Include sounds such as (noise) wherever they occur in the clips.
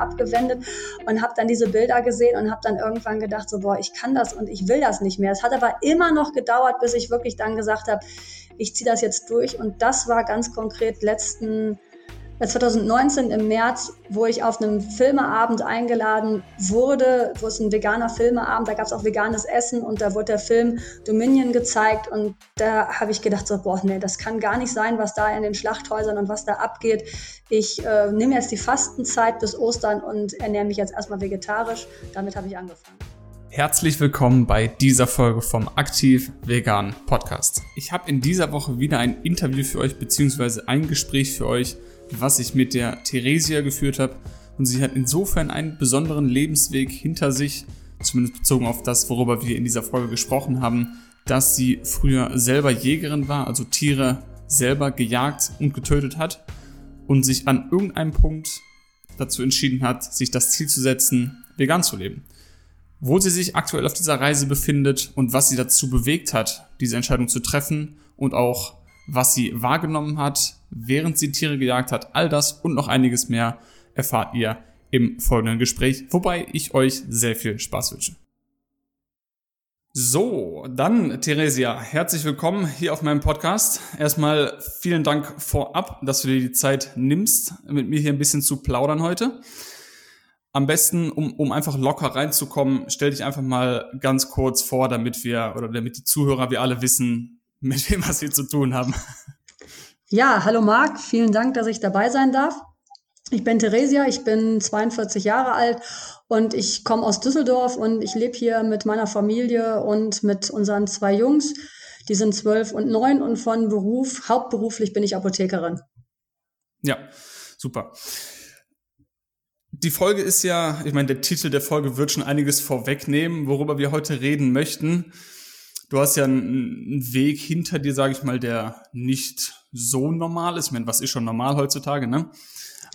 abgewendet und habe dann diese Bilder gesehen und habe dann irgendwann gedacht, so, boah, ich kann das und ich will das nicht mehr. Es hat aber immer noch gedauert, bis ich wirklich dann gesagt habe, ich ziehe das jetzt durch. Und das war ganz konkret letzten 2019 im März, wo ich auf einem Filmeabend eingeladen wurde, wo es ein veganer Filmeabend, da gab es auch veganes Essen und da wurde der Film Dominion gezeigt und da habe ich gedacht, so, boah, nee, das kann gar nicht sein, was da in den Schlachthäusern und was da abgeht. Ich äh, nehme jetzt die Fastenzeit bis Ostern und ernähre mich jetzt erstmal vegetarisch. Damit habe ich angefangen. Herzlich willkommen bei dieser Folge vom Aktiv Vegan Podcast. Ich habe in dieser Woche wieder ein Interview für euch beziehungsweise ein Gespräch für euch was ich mit der Theresia geführt habe. Und sie hat insofern einen besonderen Lebensweg hinter sich, zumindest bezogen auf das, worüber wir in dieser Folge gesprochen haben, dass sie früher selber Jägerin war, also Tiere selber gejagt und getötet hat und sich an irgendeinem Punkt dazu entschieden hat, sich das Ziel zu setzen, vegan zu leben. Wo sie sich aktuell auf dieser Reise befindet und was sie dazu bewegt hat, diese Entscheidung zu treffen und auch was sie wahrgenommen hat, während sie Tiere gejagt hat. All das und noch einiges mehr erfahrt ihr im folgenden Gespräch, wobei ich euch sehr viel Spaß wünsche. So, dann Theresia, herzlich willkommen hier auf meinem Podcast. Erstmal vielen Dank vorab, dass du dir die Zeit nimmst, mit mir hier ein bisschen zu plaudern heute. Am besten, um, um einfach locker reinzukommen, stell dich einfach mal ganz kurz vor, damit wir oder damit die Zuhörer wir alle wissen, mit wem was wir zu tun haben. Ja, hallo Marc, vielen Dank, dass ich dabei sein darf. Ich bin Theresia, ich bin 42 Jahre alt und ich komme aus Düsseldorf und ich lebe hier mit meiner Familie und mit unseren zwei Jungs. Die sind zwölf und neun und von Beruf, hauptberuflich bin ich Apothekerin. Ja, super. Die Folge ist ja, ich meine, der Titel der Folge wird schon einiges vorwegnehmen, worüber wir heute reden möchten du hast ja einen Weg hinter dir, sage ich mal, der nicht so normal ist. Ich meine, was ist schon normal heutzutage, ne?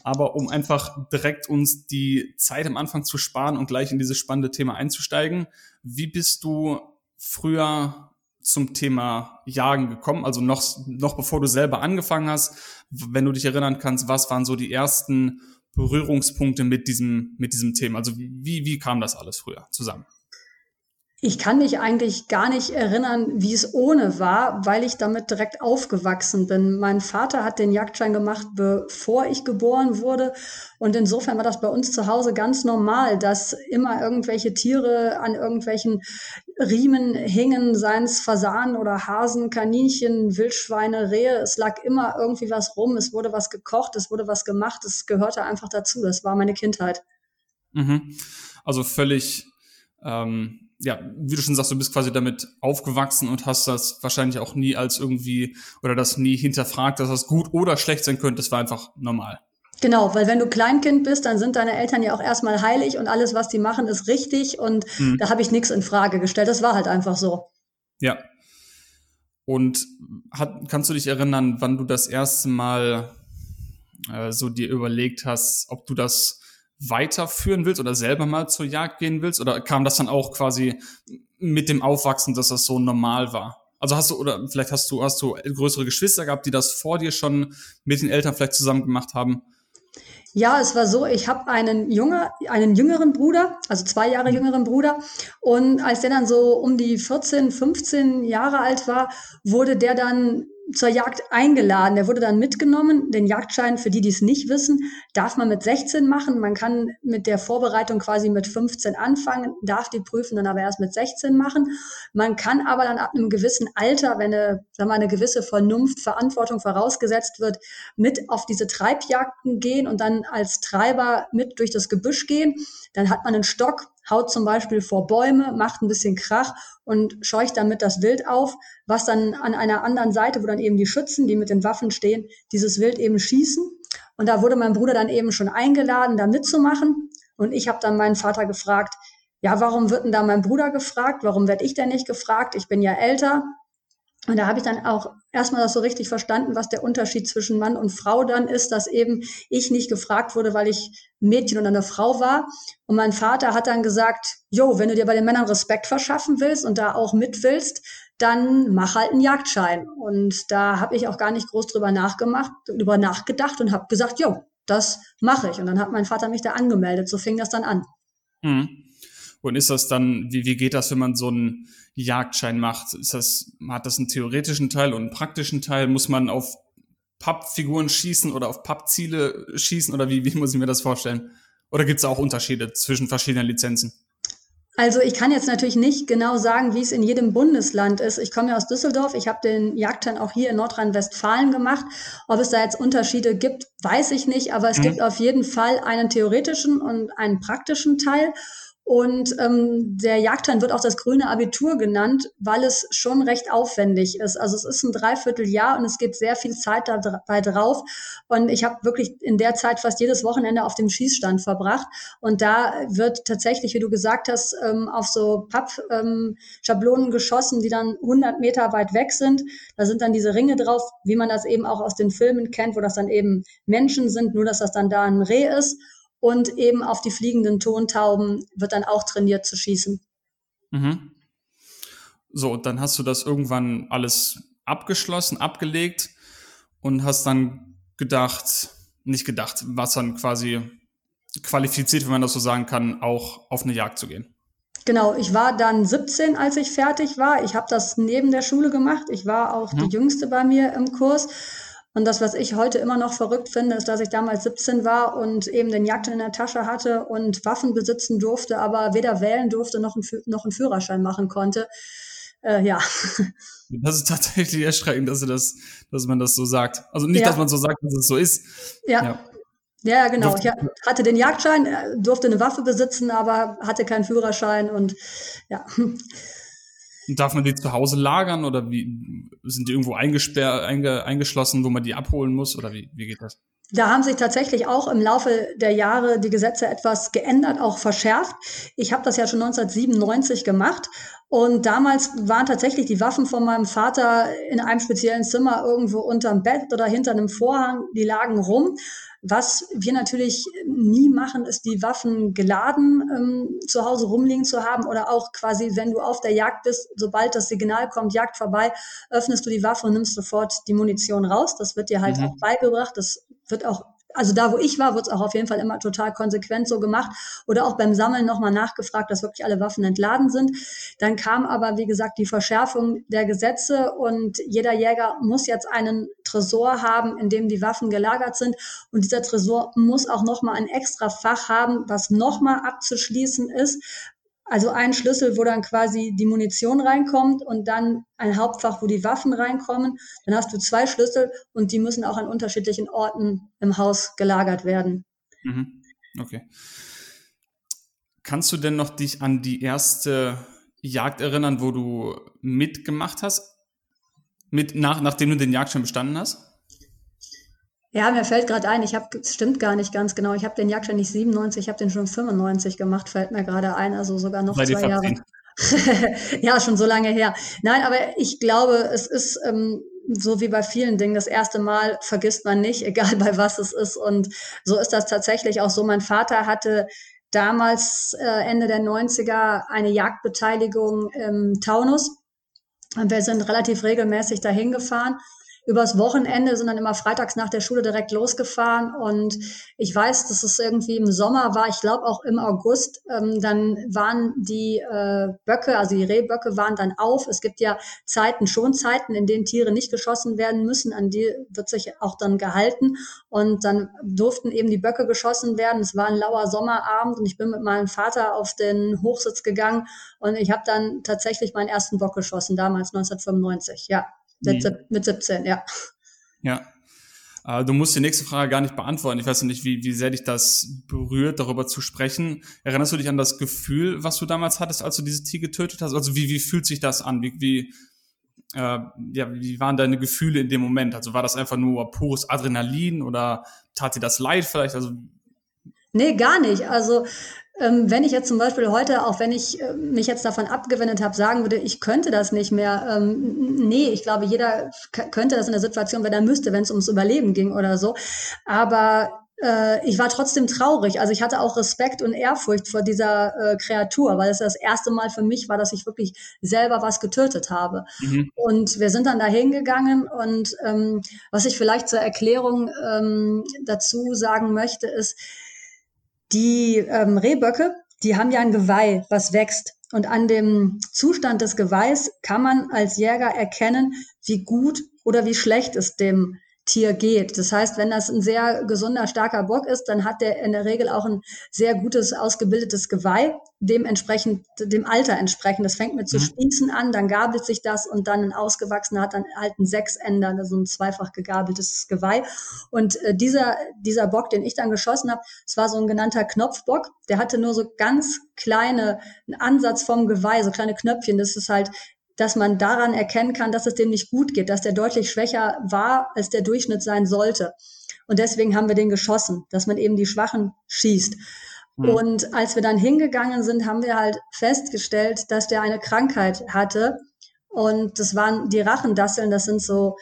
Aber um einfach direkt uns die Zeit am Anfang zu sparen und gleich in dieses spannende Thema einzusteigen, wie bist du früher zum Thema Jagen gekommen? Also noch, noch bevor du selber angefangen hast, wenn du dich erinnern kannst, was waren so die ersten Berührungspunkte mit diesem, mit diesem Thema? Also wie, wie kam das alles früher zusammen? Ich kann mich eigentlich gar nicht erinnern, wie es ohne war, weil ich damit direkt aufgewachsen bin. Mein Vater hat den Jagdschein gemacht, bevor ich geboren wurde. Und insofern war das bei uns zu Hause ganz normal, dass immer irgendwelche Tiere an irgendwelchen Riemen hingen, seien es Fasanen oder Hasen, Kaninchen, Wildschweine, Rehe. Es lag immer irgendwie was rum. Es wurde was gekocht, es wurde was gemacht. Es gehörte einfach dazu. Das war meine Kindheit. Mhm. Also völlig ähm, ja, wie du schon sagst, du bist quasi damit aufgewachsen und hast das wahrscheinlich auch nie als irgendwie oder das nie hinterfragt, dass das gut oder schlecht sein könnte. Das war einfach normal. Genau, weil wenn du Kleinkind bist, dann sind deine Eltern ja auch erstmal heilig und alles, was die machen, ist richtig und mhm. da habe ich nichts in Frage gestellt. Das war halt einfach so. Ja. Und hat, kannst du dich erinnern, wann du das erste Mal äh, so dir überlegt hast, ob du das weiterführen willst oder selber mal zur Jagd gehen willst? Oder kam das dann auch quasi mit dem Aufwachsen, dass das so normal war? Also hast du, oder vielleicht hast du, hast du größere Geschwister gehabt, die das vor dir schon mit den Eltern vielleicht zusammen gemacht haben? Ja, es war so, ich habe einen Junge, einen jüngeren Bruder, also zwei Jahre mhm. jüngeren Bruder. Und als der dann so um die 14, 15 Jahre alt war, wurde der dann zur Jagd eingeladen. Der wurde dann mitgenommen. Den Jagdschein, für die, die es nicht wissen, darf man mit 16 machen. Man kann mit der Vorbereitung quasi mit 15 anfangen, darf die Prüfen dann aber erst mit 16 machen. Man kann aber dann ab einem gewissen Alter, wenn eine, sagen wir, eine gewisse Vernunft, Verantwortung vorausgesetzt wird, mit auf diese Treibjagden gehen und dann als Treiber mit durch das Gebüsch gehen. Dann hat man einen Stock, haut zum Beispiel vor Bäume, macht ein bisschen Krach und scheucht damit das Wild auf, was dann an einer anderen Seite, wo dann eben die Schützen, die mit den Waffen stehen, dieses Wild eben schießen. Und da wurde mein Bruder dann eben schon eingeladen, da mitzumachen. Und ich habe dann meinen Vater gefragt, ja, warum wird denn da mein Bruder gefragt? Warum werde ich denn nicht gefragt? Ich bin ja älter. Und da habe ich dann auch erstmal das so richtig verstanden, was der Unterschied zwischen Mann und Frau dann ist, dass eben ich nicht gefragt wurde, weil ich Mädchen und eine Frau war. Und mein Vater hat dann gesagt, jo, wenn du dir bei den Männern Respekt verschaffen willst und da auch mit willst, dann mach halt einen Jagdschein. Und da habe ich auch gar nicht groß drüber nachgemacht, drüber nachgedacht und habe gesagt, jo, das mache ich. Und dann hat mein Vater mich da angemeldet. So fing das dann an. Mhm. Und ist das dann, wie, wie geht das, wenn man so einen Jagdschein macht? Ist das, hat das einen theoretischen Teil und einen praktischen Teil? Muss man auf Pappfiguren schießen oder auf Pappziele schießen oder wie, wie muss ich mir das vorstellen? Oder gibt es auch Unterschiede zwischen verschiedenen Lizenzen? Also ich kann jetzt natürlich nicht genau sagen, wie es in jedem Bundesland ist. Ich komme ja aus Düsseldorf. Ich habe den Jagdschein auch hier in Nordrhein-Westfalen gemacht. Ob es da jetzt Unterschiede gibt, weiß ich nicht. Aber es mhm. gibt auf jeden Fall einen theoretischen und einen praktischen Teil. Und ähm, der Jagdschein wird auch das grüne Abitur genannt, weil es schon recht aufwendig ist. Also es ist ein Dreivierteljahr und es geht sehr viel Zeit dabei drauf. Und ich habe wirklich in der Zeit fast jedes Wochenende auf dem Schießstand verbracht. Und da wird tatsächlich, wie du gesagt hast, ähm, auf so Pappschablonen ähm, geschossen, die dann 100 Meter weit weg sind. Da sind dann diese Ringe drauf, wie man das eben auch aus den Filmen kennt, wo das dann eben Menschen sind, nur dass das dann da ein Reh ist. Und eben auf die fliegenden Tontauben wird dann auch trainiert zu schießen. Mhm. So, dann hast du das irgendwann alles abgeschlossen, abgelegt und hast dann gedacht, nicht gedacht, was dann quasi qualifiziert, wenn man das so sagen kann, auch auf eine Jagd zu gehen. Genau, ich war dann 17, als ich fertig war. Ich habe das neben der Schule gemacht. Ich war auch mhm. die Jüngste bei mir im Kurs und das, was ich heute immer noch verrückt finde, ist, dass ich damals 17 war und eben den Jagd in der Tasche hatte und Waffen besitzen durfte, aber weder wählen durfte noch, ein, noch einen Führerschein machen konnte. Äh, ja. (laughs) Das ist tatsächlich erschreckend, dass, das, dass man das so sagt. Also nicht, ja. dass man so sagt, dass es so ist. Ja. ja. Ja, genau. Ich hatte den Jagdschein, äh, durfte eine Waffe besitzen, aber hatte keinen Führerschein und ja. Darf man die zu Hause lagern oder wie sind die irgendwo eingesperrt, einge, eingeschlossen, wo man die abholen muss oder wie, wie geht das? Da haben sich tatsächlich auch im Laufe der Jahre die Gesetze etwas geändert, auch verschärft. Ich habe das ja schon 1997 gemacht und damals waren tatsächlich die Waffen von meinem Vater in einem speziellen Zimmer irgendwo unterm Bett oder hinter einem Vorhang, die lagen rum. Was wir natürlich nie machen, ist die Waffen geladen ähm, zu Hause rumliegen zu haben oder auch quasi, wenn du auf der Jagd bist, sobald das Signal kommt, Jagd vorbei, öffnest du die Waffe und nimmst sofort die Munition raus. Das wird dir halt mhm. auch beigebracht. Das wird auch also da, wo ich war, wird es auch auf jeden Fall immer total konsequent so gemacht oder auch beim Sammeln nochmal nachgefragt, dass wirklich alle Waffen entladen sind. Dann kam aber, wie gesagt, die Verschärfung der Gesetze und jeder Jäger muss jetzt einen Tresor haben, in dem die Waffen gelagert sind. Und dieser Tresor muss auch nochmal ein extra Fach haben, was nochmal abzuschließen ist, also ein Schlüssel, wo dann quasi die Munition reinkommt und dann ein Hauptfach, wo die Waffen reinkommen. Dann hast du zwei Schlüssel und die müssen auch an unterschiedlichen Orten im Haus gelagert werden. Mhm. Okay. Kannst du denn noch dich an die erste Jagd erinnern, wo du mitgemacht hast? Mit, nach, nachdem du den Jagdschein bestanden hast? Ja, mir fällt gerade ein, ich habe, stimmt gar nicht ganz genau, ich habe den Jagdschein nicht 97, ich habe den schon 95 gemacht, fällt mir gerade ein, also sogar noch Bei zwei Jahre. (laughs) ja, schon so lange her. Nein, aber ich glaube, es ist ähm, so wie bei vielen Dingen, das erste Mal vergisst man nicht, (laughs) egal bei was es ist. Und so ist das tatsächlich auch so. Mein Vater hatte damals äh, Ende der 90er eine Jagdbeteiligung im Taunus. Und wir sind relativ regelmäßig dahin gefahren übers Wochenende, sind dann immer freitags nach der Schule direkt losgefahren. Und ich weiß, dass es irgendwie im Sommer war, ich glaube auch im August, ähm, dann waren die äh, Böcke, also die Rehböcke waren dann auf. Es gibt ja Zeiten, schon Zeiten, in denen Tiere nicht geschossen werden müssen, an die wird sich auch dann gehalten. Und dann durften eben die Böcke geschossen werden. Es war ein lauer Sommerabend und ich bin mit meinem Vater auf den Hochsitz gegangen und ich habe dann tatsächlich meinen ersten Bock geschossen, damals 1995, ja. Mit, mhm. mit 17, ja. Ja. Äh, du musst die nächste Frage gar nicht beantworten. Ich weiß nicht, wie, wie sehr dich das berührt, darüber zu sprechen. Erinnerst du dich an das Gefühl, was du damals hattest, als du dieses Tier getötet hast? Also wie, wie fühlt sich das an? Wie, wie, äh, ja, wie waren deine Gefühle in dem Moment? Also war das einfach nur pures Adrenalin oder tat dir das leid vielleicht? Also Nee, gar nicht. Also wenn ich jetzt zum Beispiel heute, auch wenn ich äh, mich jetzt davon abgewendet habe, sagen würde, ich könnte das nicht mehr, ähm, nee, ich glaube, jeder könnte das in der Situation, wenn er müsste, wenn es ums Überleben ging oder so. Aber äh, ich war trotzdem traurig. Also ich hatte auch Respekt und Ehrfurcht vor dieser äh, Kreatur, weil es das erste Mal für mich war, dass ich wirklich selber was getötet habe. Mhm. Und wir sind dann da hingegangen und ähm, was ich vielleicht zur Erklärung ähm, dazu sagen möchte, ist, die ähm, Rehböcke, die haben ja ein Geweih, was wächst. Und an dem Zustand des Geweihs kann man als Jäger erkennen, wie gut oder wie schlecht es dem Tier geht. Das heißt, wenn das ein sehr gesunder, starker Bock ist, dann hat der in der Regel auch ein sehr gutes, ausgebildetes Geweih, dementsprechend, dem Alter entsprechend. Das fängt mit zu mhm. Spießen an, dann gabelt sich das und dann ein ausgewachsener hat dann halt ein Sechsender, also ein zweifach gegabeltes Geweih. Und äh, dieser, dieser Bock, den ich dann geschossen habe, es war so ein genannter Knopfbock, der hatte nur so ganz kleine, einen Ansatz vom Geweih, so kleine Knöpfchen. Das ist halt dass man daran erkennen kann, dass es dem nicht gut geht, dass der deutlich schwächer war, als der Durchschnitt sein sollte. Und deswegen haben wir den geschossen, dass man eben die Schwachen schießt. Mhm. Und als wir dann hingegangen sind, haben wir halt festgestellt, dass der eine Krankheit hatte. Und das waren die Rachendasseln, das sind so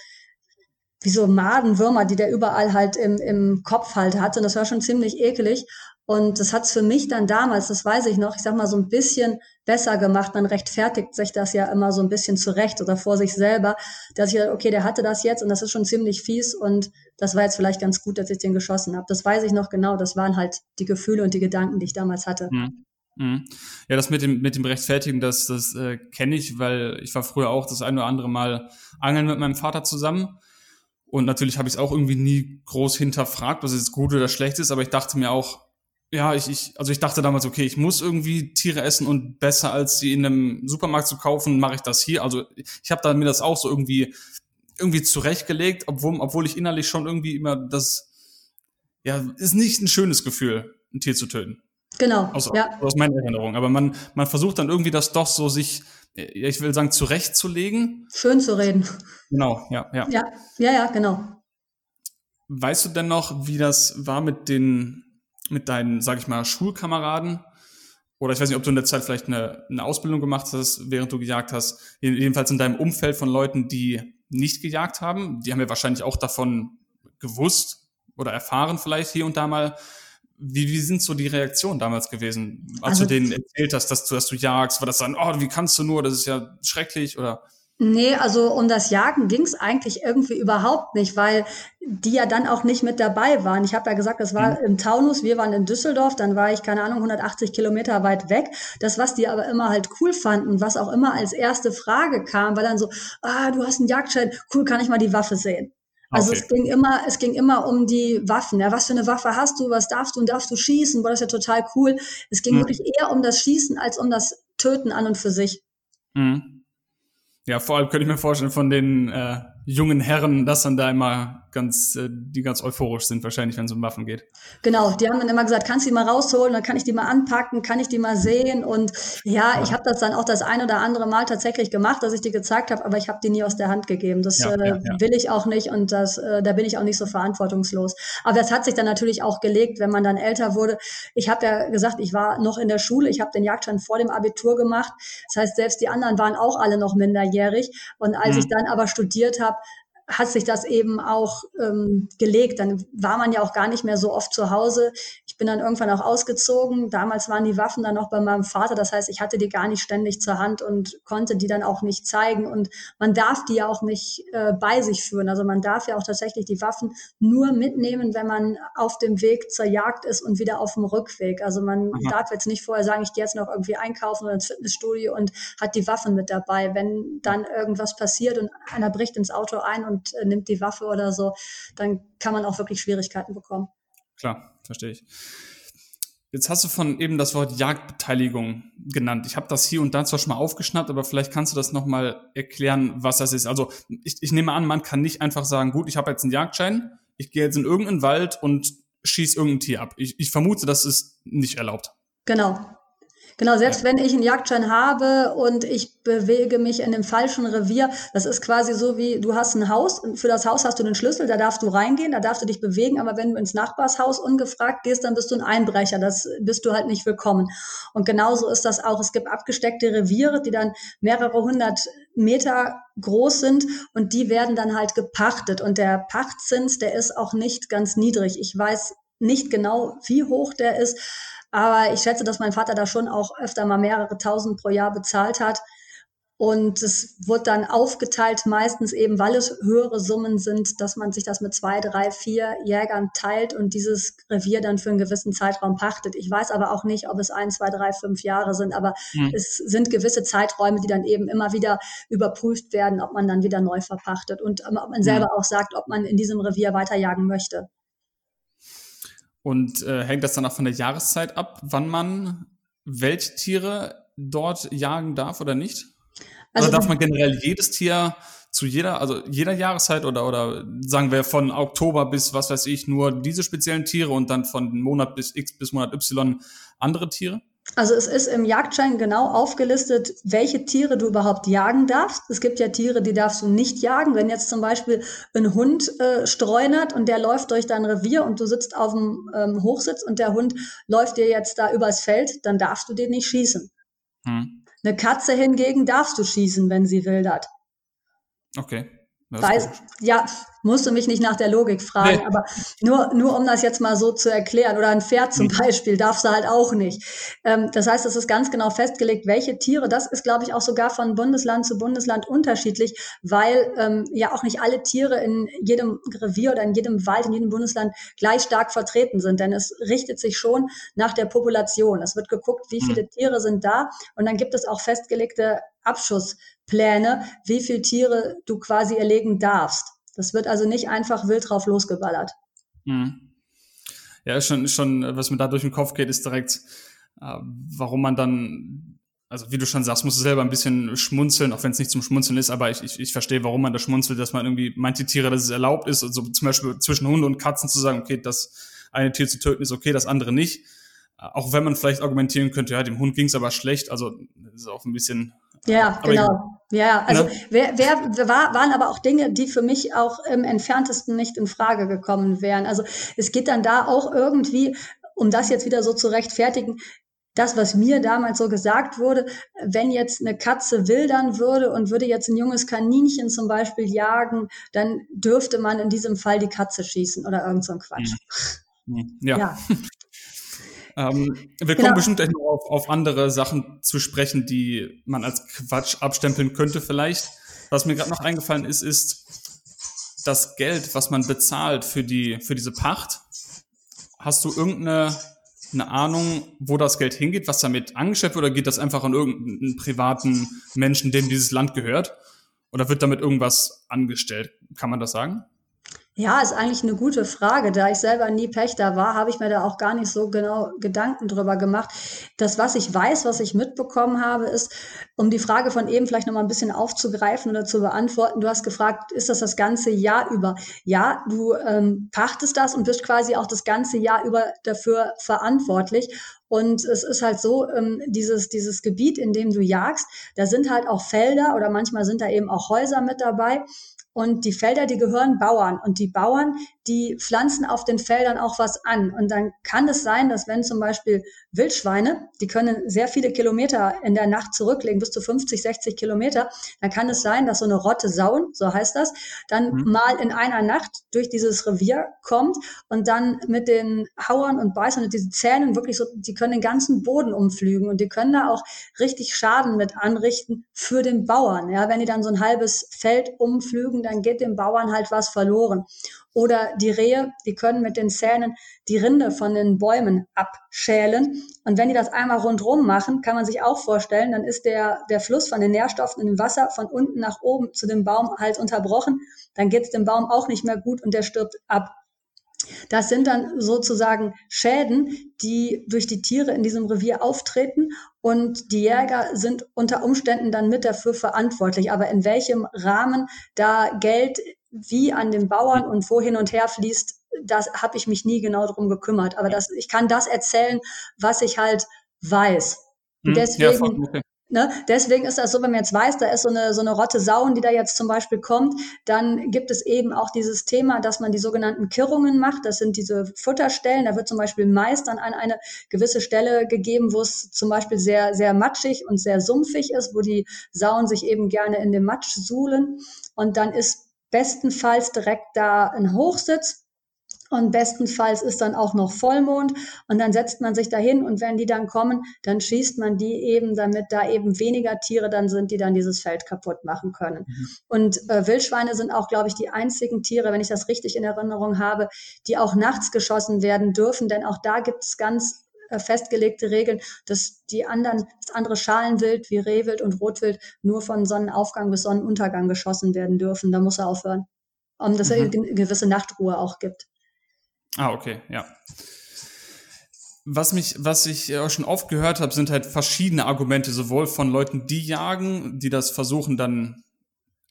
wie so Madenwürmer, die der überall halt im, im Kopf halt hatte. Und das war schon ziemlich ekelig. Und das hat's für mich dann damals, das weiß ich noch, ich sag mal so ein bisschen besser gemacht. Man rechtfertigt sich das ja immer so ein bisschen zurecht oder vor sich selber, dass ich, okay, der hatte das jetzt und das ist schon ziemlich fies und das war jetzt vielleicht ganz gut, dass ich den geschossen habe. Das weiß ich noch genau. Das waren halt die Gefühle und die Gedanken, die ich damals hatte. Mhm. mhm. Ja, das mit dem, mit dem Rechtfertigen, das, das äh, kenne ich, weil ich war früher auch das ein oder andere Mal angeln mit meinem Vater zusammen. Und natürlich habe ich es auch irgendwie nie groß hinterfragt, was jetzt gut oder schlecht ist, aber ich dachte mir auch, ja, ich, ich, also ich dachte damals, okay, ich muss irgendwie Tiere essen und besser als sie in einem Supermarkt zu kaufen, mache ich das hier. Also ich habe da mir das auch so irgendwie irgendwie zurechtgelegt, obwohl, obwohl ich innerlich schon irgendwie immer das, ja, ist nicht ein schönes Gefühl, ein Tier zu töten. Genau. Aus, ja. aus meiner Erinnerung. Aber man, man versucht dann irgendwie das doch so sich, ich will sagen, zurechtzulegen. Schön zu reden. Genau, ja, ja. Ja, ja, ja, genau. Weißt du denn noch, wie das war mit den mit deinen, sag ich mal, Schulkameraden? Oder ich weiß nicht, ob du in der Zeit vielleicht eine, eine Ausbildung gemacht hast, während du gejagt hast. Jedenfalls in deinem Umfeld von Leuten, die nicht gejagt haben. Die haben ja wahrscheinlich auch davon gewusst oder erfahren vielleicht hier und da mal. Wie, wie sind so die Reaktionen damals gewesen, als also, du denen erzählt hast, dass du, dass du jagst? War das dann, oh, wie kannst du nur, das ist ja schrecklich oder? Nee, also um das Jagen ging es eigentlich irgendwie überhaupt nicht, weil die ja dann auch nicht mit dabei waren. Ich habe ja gesagt, das war mhm. im Taunus, wir waren in Düsseldorf, dann war ich, keine Ahnung, 180 Kilometer weit weg. Das, was die aber immer halt cool fanden, was auch immer als erste Frage kam, war dann so, ah, du hast einen Jagdschein, cool, kann ich mal die Waffe sehen? Also okay. es ging immer, es ging immer um die Waffen. Ja, was für eine Waffe hast du? Was darfst du? Und darfst du schießen? Boah, das ist ja total cool. Es ging mhm. wirklich eher um das Schießen als um das Töten an und für sich. Mhm. Ja, vor allem könnte ich mir vorstellen von den äh, jungen Herren, dass dann da immer ganz, äh, die ganz euphorisch sind wahrscheinlich, wenn es um Waffen geht. Genau, die haben dann immer gesagt, kannst du die mal rausholen, dann kann ich die mal anpacken, kann ich die mal sehen und ja, ja. ich habe das dann auch das ein oder andere Mal tatsächlich gemacht, dass ich die gezeigt habe, aber ich habe die nie aus der Hand gegeben. Das ja, äh, ja, will ich auch nicht und das, äh, da bin ich auch nicht so verantwortungslos. Aber das hat sich dann natürlich auch gelegt, wenn man dann älter wurde. Ich habe ja gesagt, ich war noch in der Schule, ich habe den Jagdschein vor dem Abitur gemacht. Das heißt, selbst die anderen waren auch alle noch minderjährig und als mhm. ich dann aber studiert habe, hat sich das eben auch ähm, gelegt. Dann war man ja auch gar nicht mehr so oft zu Hause. Ich bin dann irgendwann auch ausgezogen. Damals waren die Waffen dann noch bei meinem Vater. Das heißt, ich hatte die gar nicht ständig zur Hand und konnte die dann auch nicht zeigen. Und man darf die ja auch nicht äh, bei sich führen. Also man darf ja auch tatsächlich die Waffen nur mitnehmen, wenn man auf dem Weg zur Jagd ist und wieder auf dem Rückweg. Also man Aha. darf jetzt nicht vorher sagen, ich gehe jetzt noch irgendwie einkaufen oder ins Fitnessstudio und hat die Waffen mit dabei. Wenn dann irgendwas passiert und einer bricht ins Auto ein und äh, nimmt die Waffe oder so, dann kann man auch wirklich Schwierigkeiten bekommen. Klar, verstehe ich. Jetzt hast du von eben das Wort Jagdbeteiligung genannt. Ich habe das hier und da zwar schon mal aufgeschnappt, aber vielleicht kannst du das nochmal erklären, was das ist. Also ich, ich nehme an, man kann nicht einfach sagen, gut, ich habe jetzt einen Jagdschein, ich gehe jetzt in irgendeinen Wald und schieße irgendein Tier ab. Ich, ich vermute, das ist nicht erlaubt. Genau, Genau, selbst ja. wenn ich einen Jagdschein habe und ich bewege mich in dem falschen Revier, das ist quasi so wie, du hast ein Haus, und für das Haus hast du den Schlüssel, da darfst du reingehen, da darfst du dich bewegen, aber wenn du ins Nachbarshaus ungefragt gehst, dann bist du ein Einbrecher, das bist du halt nicht willkommen. Und genauso ist das auch. Es gibt abgesteckte Reviere, die dann mehrere hundert Meter groß sind und die werden dann halt gepachtet und der Pachtzins, der ist auch nicht ganz niedrig. Ich weiß nicht genau, wie hoch der ist. Aber ich schätze, dass mein Vater da schon auch öfter mal mehrere tausend pro Jahr bezahlt hat. Und es wird dann aufgeteilt, meistens eben, weil es höhere Summen sind, dass man sich das mit zwei, drei, vier Jägern teilt und dieses Revier dann für einen gewissen Zeitraum pachtet. Ich weiß aber auch nicht, ob es ein, zwei, drei, fünf Jahre sind, aber mhm. es sind gewisse Zeiträume, die dann eben immer wieder überprüft werden, ob man dann wieder neu verpachtet und ähm, ob man selber mhm. auch sagt, ob man in diesem Revier weiterjagen möchte. Und äh, hängt das dann auch von der Jahreszeit ab, wann man welche Tiere dort jagen darf oder nicht? Also oder darf man generell jedes Tier zu jeder, also jeder Jahreszeit oder, oder sagen wir von Oktober bis was weiß ich, nur diese speziellen Tiere und dann von Monat bis X bis Monat Y andere Tiere? Also es ist im Jagdschein genau aufgelistet, welche Tiere du überhaupt jagen darfst. Es gibt ja Tiere, die darfst du nicht jagen. Wenn jetzt zum Beispiel ein Hund äh, streunert und der läuft durch dein Revier und du sitzt auf dem ähm, Hochsitz und der Hund läuft dir jetzt da übers Feld, dann darfst du den nicht schießen. Hm. Eine Katze hingegen darfst du schießen, wenn sie wildert. Okay. Weiß, ja, musst du mich nicht nach der Logik fragen, nee. aber nur, nur um das jetzt mal so zu erklären. Oder ein Pferd zum mhm. Beispiel darfst du halt auch nicht. Ähm, das heißt, es ist ganz genau festgelegt, welche Tiere. Das ist, glaube ich, auch sogar von Bundesland zu Bundesland unterschiedlich, weil ähm, ja auch nicht alle Tiere in jedem Revier oder in jedem Wald, in jedem Bundesland gleich stark vertreten sind. Denn es richtet sich schon nach der Population. Es wird geguckt, wie mhm. viele Tiere sind da. Und dann gibt es auch festgelegte Abschusspläne, wie viele Tiere du quasi erlegen darfst. Das wird also nicht einfach wild drauf losgeballert. Mhm. Ja, schon, schon, was mir da durch den Kopf geht, ist direkt, äh, warum man dann, also wie du schon sagst, muss selber ein bisschen schmunzeln, auch wenn es nicht zum Schmunzeln ist, aber ich, ich, ich verstehe, warum man da schmunzelt, dass man irgendwie manche Tiere, dass es erlaubt ist, also zum Beispiel zwischen Hunde und Katzen zu sagen, okay, das eine Tier zu töten ist okay, das andere nicht. Äh, auch wenn man vielleicht argumentieren könnte, ja, dem Hund ging es aber schlecht, also ist auch ein bisschen ja, aber genau. Ja, also ne? wer, wer war, waren aber auch Dinge, die für mich auch im entferntesten nicht in Frage gekommen wären. Also es geht dann da auch irgendwie, um das jetzt wieder so zu rechtfertigen, das, was mir damals so gesagt wurde, wenn jetzt eine Katze wildern würde und würde jetzt ein junges Kaninchen zum Beispiel jagen, dann dürfte man in diesem Fall die Katze schießen oder irgend so ein Quatsch. Mhm. Ja. ja. (laughs) Ähm, wir kommen genau. bestimmt gleich noch auf, auf andere Sachen zu sprechen, die man als Quatsch abstempeln könnte vielleicht. Was mir gerade noch eingefallen ist, ist das Geld, was man bezahlt für die für diese Pacht. Hast du irgendeine eine Ahnung, wo das Geld hingeht, was damit angeschafft wird, oder geht das einfach an irgendeinen privaten Menschen, dem dieses Land gehört? Oder wird damit irgendwas angestellt? Kann man das sagen? Ja, ist eigentlich eine gute Frage. Da ich selber nie Pächter war, habe ich mir da auch gar nicht so genau Gedanken drüber gemacht. Das, was ich weiß, was ich mitbekommen habe, ist, um die Frage von eben vielleicht noch mal ein bisschen aufzugreifen oder zu beantworten. Du hast gefragt, ist das das ganze Jahr über? Ja, du ähm, pachtest das und bist quasi auch das ganze Jahr über dafür verantwortlich. Und es ist halt so, ähm, dieses, dieses Gebiet, in dem du jagst, da sind halt auch Felder oder manchmal sind da eben auch Häuser mit dabei. Und die Felder, die gehören Bauern. Und die Bauern, die pflanzen auf den Feldern auch was an. Und dann kann es sein, dass wenn zum Beispiel Wildschweine, die können sehr viele Kilometer in der Nacht zurücklegen, bis zu 50, 60 Kilometer, dann kann es sein, dass so eine Rotte Sauen, so heißt das, dann mhm. mal in einer Nacht durch dieses Revier kommt und dann mit den Hauern und Beißern und diesen Zähnen wirklich so, die können den ganzen Boden umflügen und die können da auch richtig Schaden mit anrichten für den Bauern. Ja, wenn die dann so ein halbes Feld umflügen, dann geht dem Bauern halt was verloren. Oder die Rehe, die können mit den Zähnen die Rinde von den Bäumen abschälen. Und wenn die das einmal rundrum machen, kann man sich auch vorstellen, dann ist der, der Fluss von den Nährstoffen in dem Wasser von unten nach oben zu dem Baum halt unterbrochen. Dann geht es dem Baum auch nicht mehr gut und der stirbt ab. Das sind dann sozusagen Schäden, die durch die Tiere in diesem Revier auftreten und die Jäger sind unter Umständen dann mit dafür verantwortlich. Aber in welchem Rahmen da Geld wie an den Bauern und wo hin und her fließt, das habe ich mich nie genau drum gekümmert. Aber das, ich kann das erzählen, was ich halt weiß. Und deswegen, ja, Ne? Deswegen ist das so, wenn man jetzt weiß, da ist so eine, so eine Rotte Sauen, die da jetzt zum Beispiel kommt, dann gibt es eben auch dieses Thema, dass man die sogenannten Kirrungen macht. Das sind diese Futterstellen. Da wird zum Beispiel Mais dann an eine gewisse Stelle gegeben, wo es zum Beispiel sehr, sehr matschig und sehr sumpfig ist, wo die Sauen sich eben gerne in dem Matsch suhlen. Und dann ist bestenfalls direkt da ein Hochsitz und bestenfalls ist dann auch noch Vollmond und dann setzt man sich dahin und wenn die dann kommen, dann schießt man die eben, damit da eben weniger Tiere dann sind, die dann dieses Feld kaputt machen können. Mhm. Und äh, Wildschweine sind auch, glaube ich, die einzigen Tiere, wenn ich das richtig in Erinnerung habe, die auch nachts geschossen werden dürfen, denn auch da gibt es ganz festgelegte Regeln, dass die anderen, das andere Schalenwild wie Rehwild und Rotwild nur von Sonnenaufgang bis Sonnenuntergang geschossen werden dürfen. Da muss er aufhören, um dass mhm. er eine gewisse Nachtruhe auch gibt. Ah, okay, ja. Was mich, was ich auch schon oft gehört habe, sind halt verschiedene Argumente, sowohl von Leuten, die jagen, die das versuchen dann,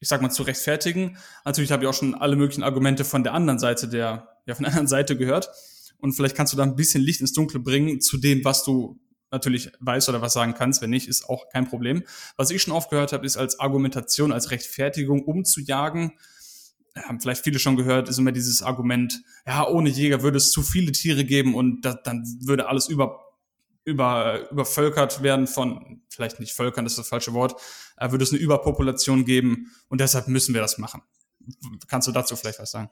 ich sag mal, zu rechtfertigen. Natürlich habe ich auch schon alle möglichen Argumente von der anderen Seite der, ja, von der anderen Seite gehört. Und vielleicht kannst du da ein bisschen Licht ins Dunkle bringen zu dem, was du natürlich weißt oder was sagen kannst. Wenn nicht, ist auch kein Problem. Was ich schon oft gehört habe, ist als Argumentation, als Rechtfertigung, um zu jagen, haben vielleicht viele schon gehört, ist immer dieses Argument, ja, ohne Jäger würde es zu viele Tiere geben und das, dann würde alles über, über, übervölkert werden von, vielleicht nicht Völkern, das ist das falsche Wort, äh, würde es eine Überpopulation geben und deshalb müssen wir das machen. Kannst du dazu vielleicht was sagen?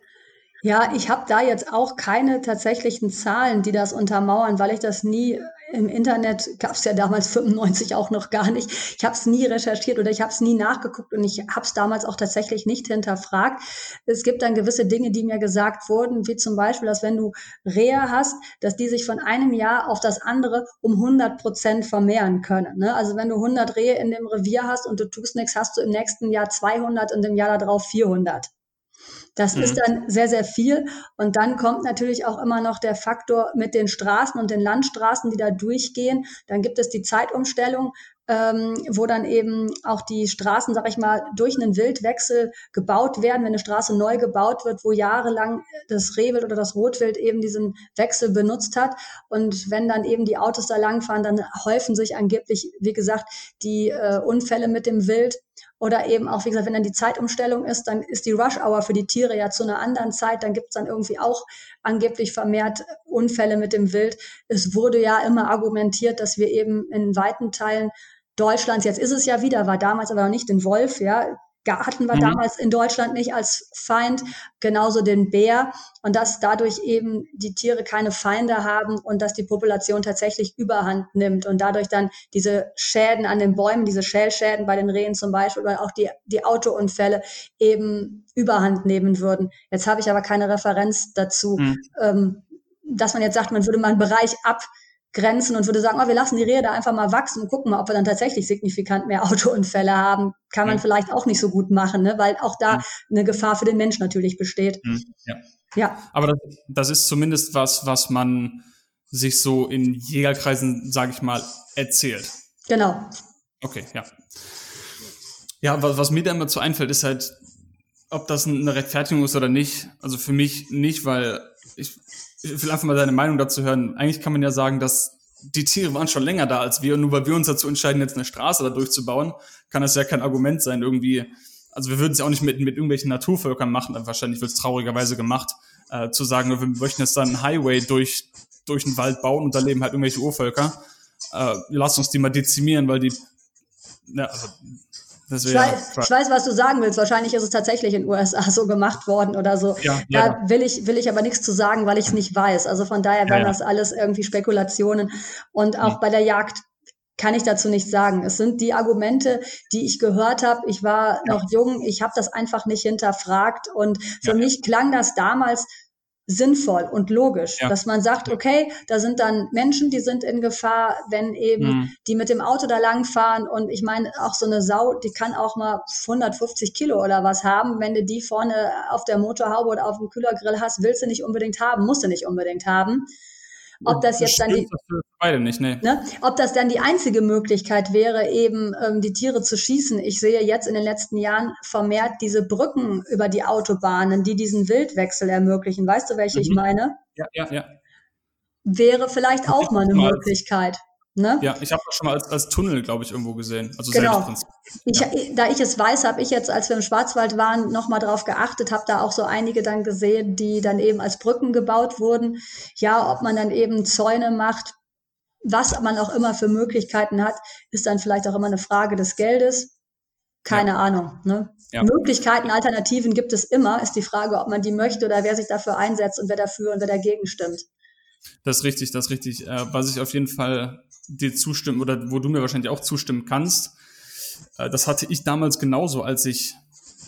Ja, ich habe da jetzt auch keine tatsächlichen Zahlen, die das untermauern, weil ich das nie im Internet gab es ja damals 95 auch noch gar nicht. Ich habe es nie recherchiert oder ich habe es nie nachgeguckt und ich habe es damals auch tatsächlich nicht hinterfragt. Es gibt dann gewisse Dinge, die mir gesagt wurden, wie zum Beispiel, dass wenn du Rehe hast, dass die sich von einem Jahr auf das andere um 100 Prozent vermehren können. Ne? Also wenn du 100 Rehe in dem Revier hast und du tust nichts, hast du im nächsten Jahr 200 und im Jahr darauf 400. Das mhm. ist dann sehr, sehr viel. Und dann kommt natürlich auch immer noch der Faktor mit den Straßen und den Landstraßen, die da durchgehen. Dann gibt es die Zeitumstellung, ähm, wo dann eben auch die Straßen, sag ich mal, durch einen Wildwechsel gebaut werden, wenn eine Straße neu gebaut wird, wo jahrelang das Rehwild oder das Rotwild eben diesen Wechsel benutzt hat. Und wenn dann eben die Autos da langfahren, dann häufen sich angeblich, wie gesagt, die äh, Unfälle mit dem Wild. Oder eben auch, wie gesagt, wenn dann die Zeitumstellung ist, dann ist die Rush-Hour für die Tiere ja zu einer anderen Zeit. Dann gibt es dann irgendwie auch angeblich vermehrt Unfälle mit dem Wild. Es wurde ja immer argumentiert, dass wir eben in weiten Teilen Deutschlands, jetzt ist es ja wieder, war damals aber noch nicht den Wolf, ja, hatten wir mhm. damals in Deutschland nicht als Feind, genauso den Bär und dass dadurch eben die Tiere keine Feinde haben und dass die Population tatsächlich Überhand nimmt und dadurch dann diese Schäden an den Bäumen, diese Schälschäden bei den Rehen zum Beispiel oder auch die, die Autounfälle eben Überhand nehmen würden. Jetzt habe ich aber keine Referenz dazu, mhm. ähm, dass man jetzt sagt, man würde mal einen Bereich ab Grenzen und würde sagen, oh, wir lassen die Rehe da einfach mal wachsen und gucken mal, ob wir dann tatsächlich signifikant mehr (laughs) Autounfälle haben. Kann man ja. vielleicht auch nicht so gut machen, ne? weil auch da ja. eine Gefahr für den Mensch natürlich besteht. Mhm. Ja. ja. Aber das, das ist zumindest was, was man sich so in Jägerkreisen, sage ich mal, erzählt. Genau. Okay, ja. Ja, was, was mir da immer zu einfällt, ist halt, ob das eine Rechtfertigung ist oder nicht. Also für mich nicht, weil ich, ich will einfach mal deine Meinung dazu hören. Eigentlich kann man ja sagen, dass die Tiere waren schon länger da als wir und nur weil wir uns dazu entscheiden, jetzt eine Straße da durchzubauen, kann das ja kein Argument sein, irgendwie. Also wir würden es ja auch nicht mit, mit irgendwelchen Naturvölkern machen, wahrscheinlich wird es traurigerweise gemacht, äh, zu sagen, wir möchten jetzt dann einen Highway durch, durch den Wald bauen und da leben halt irgendwelche Urvölker. Äh, lass uns die mal dezimieren, weil die, ja, also das ich, weiß, ich weiß, was du sagen willst. Wahrscheinlich ist es tatsächlich in den USA so gemacht worden oder so. Ja, da will ich, will ich aber nichts zu sagen, weil ich es nicht weiß. Also von daher werden ja, das alles irgendwie Spekulationen. Und auch bei der Jagd kann ich dazu nichts sagen. Es sind die Argumente, die ich gehört habe. Ich war noch jung, ich habe das einfach nicht hinterfragt. Und für mich klang das damals sinnvoll und logisch, ja. dass man sagt, okay, da sind dann Menschen, die sind in Gefahr, wenn eben mhm. die mit dem Auto da langfahren und ich meine, auch so eine Sau, die kann auch mal 150 Kilo oder was haben, wenn du die vorne auf der Motorhaube oder auf dem Kühlergrill hast, willst du nicht unbedingt haben, musst du nicht unbedingt haben. Ob das, das jetzt dann die, beide nicht, nee. ne, ob das dann die einzige Möglichkeit wäre, eben ähm, die Tiere zu schießen. Ich sehe jetzt in den letzten Jahren vermehrt diese Brücken über die Autobahnen, die diesen Wildwechsel ermöglichen. Weißt du, welche mhm. ich meine? Ja, ja, ja. Wäre vielleicht auch mal eine Möglichkeit. Ne? Ja, ich habe das schon mal als, als Tunnel, glaube ich, irgendwo gesehen. Also genau. Ich, ja. Da ich es weiß, habe ich jetzt, als wir im Schwarzwald waren, nochmal drauf geachtet, habe da auch so einige dann gesehen, die dann eben als Brücken gebaut wurden. Ja, ob man dann eben Zäune macht, was man auch immer für Möglichkeiten hat, ist dann vielleicht auch immer eine Frage des Geldes. keine ja. Ahnung. Ne? Ja. Möglichkeiten, Alternativen gibt es immer. Ist die Frage, ob man die möchte oder wer sich dafür einsetzt und wer dafür und wer dagegen stimmt. Das ist richtig, das ist richtig. Äh, was ich auf jeden Fall dir zustimmen oder wo du mir wahrscheinlich auch zustimmen kannst, äh, das hatte ich damals genauso, als ich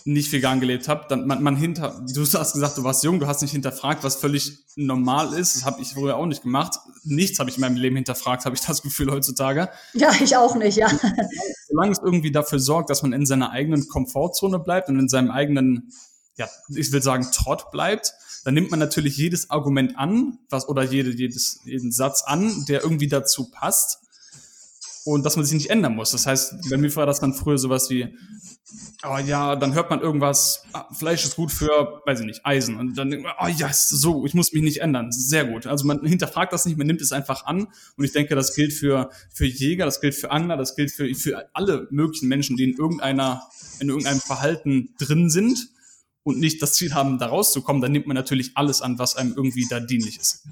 nicht vegan gelebt habe, dann man, man hinter, du hast gesagt, du warst jung, du hast nicht hinterfragt, was völlig normal ist. Das habe ich früher auch nicht gemacht. Nichts habe ich in meinem Leben hinterfragt, habe ich das Gefühl heutzutage. Ja, ich auch nicht, ja. Solange es irgendwie dafür sorgt, dass man in seiner eigenen Komfortzone bleibt und in seinem eigenen, ja, ich will sagen, Trott bleibt, dann nimmt man natürlich jedes Argument an, was oder jede, jedes, jeden Satz an, der irgendwie dazu passt und dass man sich nicht ändern muss. Das heißt, bei mir war das dann früher sowas wie, oh ja, dann hört man irgendwas, ah, Fleisch ist gut für, weiß ich nicht, Eisen. Und dann denkt man, oh ja, yes, so, ich muss mich nicht ändern. Sehr gut. Also man hinterfragt das nicht, man nimmt es einfach an. Und ich denke, das gilt für, für Jäger, das gilt für Angler, das gilt für, für alle möglichen Menschen, die in irgendeiner, in irgendeinem Verhalten drin sind und nicht das Ziel haben, da rauszukommen, dann nimmt man natürlich alles an, was einem irgendwie da dienlich ist.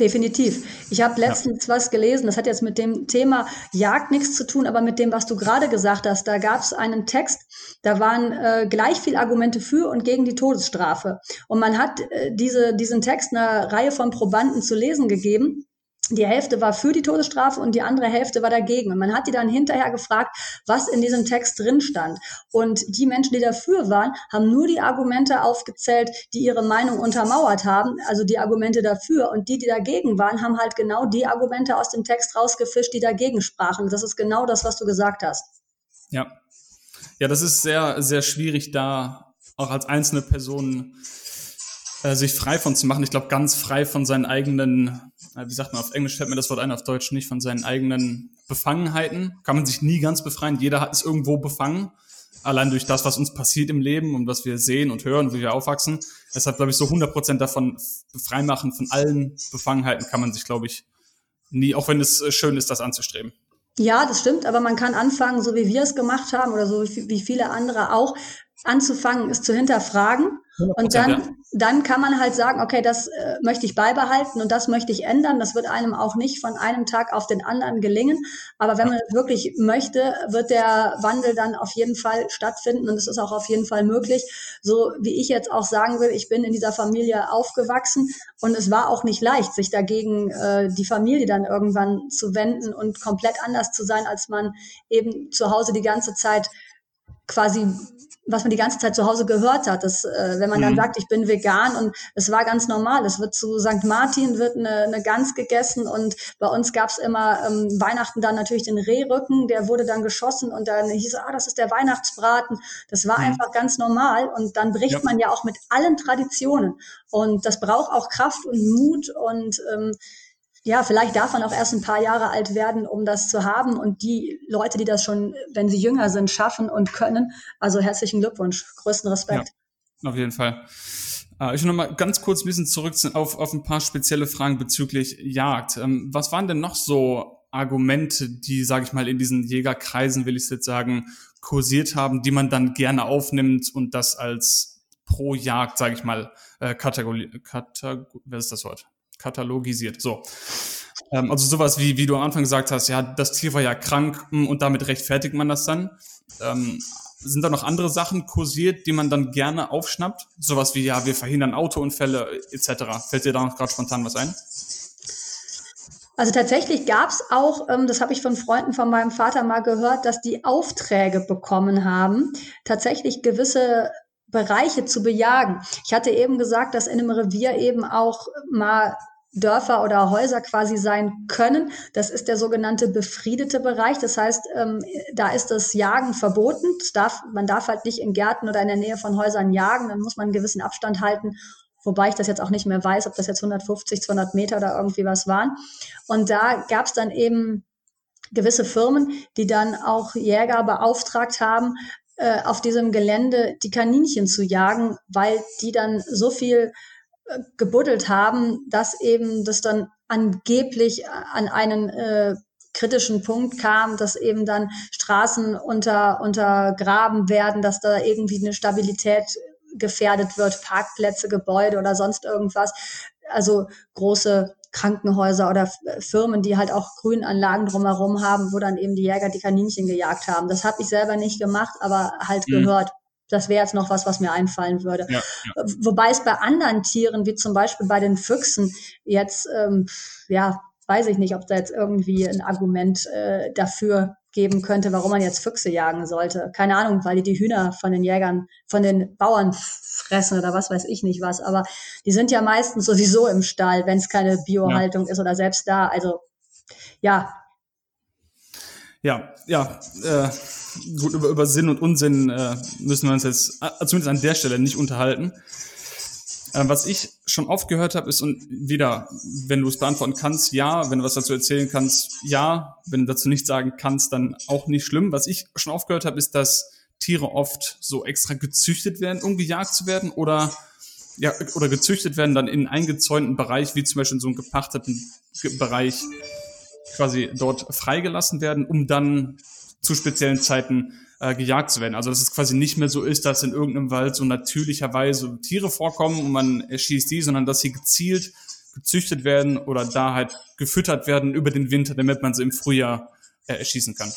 Definitiv. Ich habe letztens ja. was gelesen, das hat jetzt mit dem Thema Jagd nichts zu tun, aber mit dem, was du gerade gesagt hast. Da gab es einen Text, da waren äh, gleich viel Argumente für und gegen die Todesstrafe. Und man hat äh, diese, diesen Text einer Reihe von Probanden zu lesen gegeben die Hälfte war für die Todesstrafe und die andere Hälfte war dagegen. Und man hat die dann hinterher gefragt, was in diesem Text drin stand. Und die Menschen, die dafür waren, haben nur die Argumente aufgezählt, die ihre Meinung untermauert haben, also die Argumente dafür. Und die, die dagegen waren, haben halt genau die Argumente aus dem Text rausgefischt, die dagegen sprachen. Das ist genau das, was du gesagt hast. Ja. Ja, das ist sehr, sehr schwierig, da auch als einzelne Person äh, sich frei von zu machen. Ich glaube, ganz frei von seinen eigenen, äh, wie sagt man, auf Englisch fällt mir das Wort ein, auf Deutsch nicht, von seinen eigenen Befangenheiten. Kann man sich nie ganz befreien. Jeder es irgendwo befangen. Allein durch das, was uns passiert im Leben und was wir sehen und hören, wie wir aufwachsen. Deshalb, glaube ich, so 100 Prozent davon freimachen von allen Befangenheiten kann man sich, glaube ich, nie, auch wenn es äh, schön ist, das anzustreben. Ja, das stimmt, aber man kann anfangen, so wie wir es gemacht haben oder so wie viele andere auch, anzufangen, es zu hinterfragen. Und dann, ja. dann kann man halt sagen, okay, das äh, möchte ich beibehalten und das möchte ich ändern. Das wird einem auch nicht von einem Tag auf den anderen gelingen. Aber wenn man es wirklich möchte, wird der Wandel dann auf jeden Fall stattfinden und es ist auch auf jeden Fall möglich. So wie ich jetzt auch sagen will, ich bin in dieser Familie aufgewachsen und es war auch nicht leicht, sich dagegen äh, die Familie dann irgendwann zu wenden und komplett anders zu sein, als man eben zu Hause die ganze Zeit quasi was man die ganze Zeit zu Hause gehört hat. dass äh, wenn man dann mhm. sagt, ich bin vegan und es war ganz normal. Es wird zu St. Martin wird eine, eine Gans gegessen und bei uns gab's immer ähm, Weihnachten dann natürlich den Rehrücken, der wurde dann geschossen und dann hieß, ah, das ist der Weihnachtsbraten. Das war mhm. einfach ganz normal und dann bricht ja. man ja auch mit allen Traditionen und das braucht auch Kraft und Mut und ähm, ja, vielleicht darf man auch erst ein paar Jahre alt werden, um das zu haben. Und die Leute, die das schon, wenn sie jünger sind, schaffen und können, also herzlichen Glückwunsch, größten Respekt. Ja, auf jeden Fall. Äh, ich will noch mal ganz kurz ein bisschen zurück auf, auf ein paar spezielle Fragen bezüglich Jagd. Ähm, was waren denn noch so Argumente, die, sage ich mal, in diesen Jägerkreisen, will ich jetzt sagen, kursiert haben, die man dann gerne aufnimmt und das als pro Jagd, sage ich mal, äh, Kategorie, Kategor was ist das Wort? Katalogisiert. So. Ähm, also sowas wie, wie du am Anfang gesagt hast, ja, das Tier war ja krank hm, und damit rechtfertigt man das dann. Ähm, sind da noch andere Sachen kursiert, die man dann gerne aufschnappt? Sowas wie, ja, wir verhindern Autounfälle etc. Fällt dir da noch gerade spontan was ein? Also tatsächlich gab es auch, ähm, das habe ich von Freunden von meinem Vater mal gehört, dass die Aufträge bekommen haben, tatsächlich gewisse Bereiche zu bejagen. Ich hatte eben gesagt, dass in einem Revier eben auch mal Dörfer oder Häuser quasi sein können. Das ist der sogenannte befriedete Bereich. Das heißt, ähm, da ist das Jagen verboten. Das darf, man darf halt nicht in Gärten oder in der Nähe von Häusern jagen. Dann muss man einen gewissen Abstand halten. Wobei ich das jetzt auch nicht mehr weiß, ob das jetzt 150, 200 Meter oder irgendwie was waren. Und da gab es dann eben gewisse Firmen, die dann auch Jäger beauftragt haben, äh, auf diesem Gelände die Kaninchen zu jagen, weil die dann so viel gebuddelt haben, dass eben das dann angeblich an einen äh, kritischen Punkt kam, dass eben dann Straßen unter, untergraben werden, dass da irgendwie eine Stabilität gefährdet wird, Parkplätze, Gebäude oder sonst irgendwas. Also große Krankenhäuser oder Firmen, die halt auch Grünanlagen drumherum haben, wo dann eben die Jäger die Kaninchen gejagt haben. Das habe ich selber nicht gemacht, aber halt mhm. gehört. Das wäre jetzt noch was, was mir einfallen würde. Ja, ja. Wobei es bei anderen Tieren, wie zum Beispiel bei den Füchsen, jetzt, ähm, ja, weiß ich nicht, ob da jetzt irgendwie ein Argument äh, dafür geben könnte, warum man jetzt Füchse jagen sollte. Keine Ahnung, weil die die Hühner von den Jägern, von den Bauern fressen oder was weiß ich nicht was. Aber die sind ja meistens sowieso im Stall, wenn es keine Biohaltung ja. ist oder selbst da. Also ja. Ja, ja. Äh, gut, über, über Sinn und Unsinn äh, müssen wir uns jetzt äh, zumindest an der Stelle nicht unterhalten. Äh, was ich schon oft gehört habe, ist und wieder, wenn du es beantworten kannst, ja, wenn du was dazu erzählen kannst, ja, wenn du dazu nichts sagen kannst, dann auch nicht schlimm. Was ich schon oft gehört habe, ist, dass Tiere oft so extra gezüchtet werden, um gejagt zu werden oder ja, oder gezüchtet werden dann in einen eingezäunten Bereich, wie zum Beispiel in so einem gepachteten Bereich quasi dort freigelassen werden, um dann zu speziellen Zeiten äh, gejagt zu werden. Also dass es quasi nicht mehr so ist, dass in irgendeinem Wald so natürlicherweise Tiere vorkommen und man erschießt die, sondern dass sie gezielt gezüchtet werden oder da halt gefüttert werden über den Winter, damit man sie im Frühjahr äh, erschießen kann.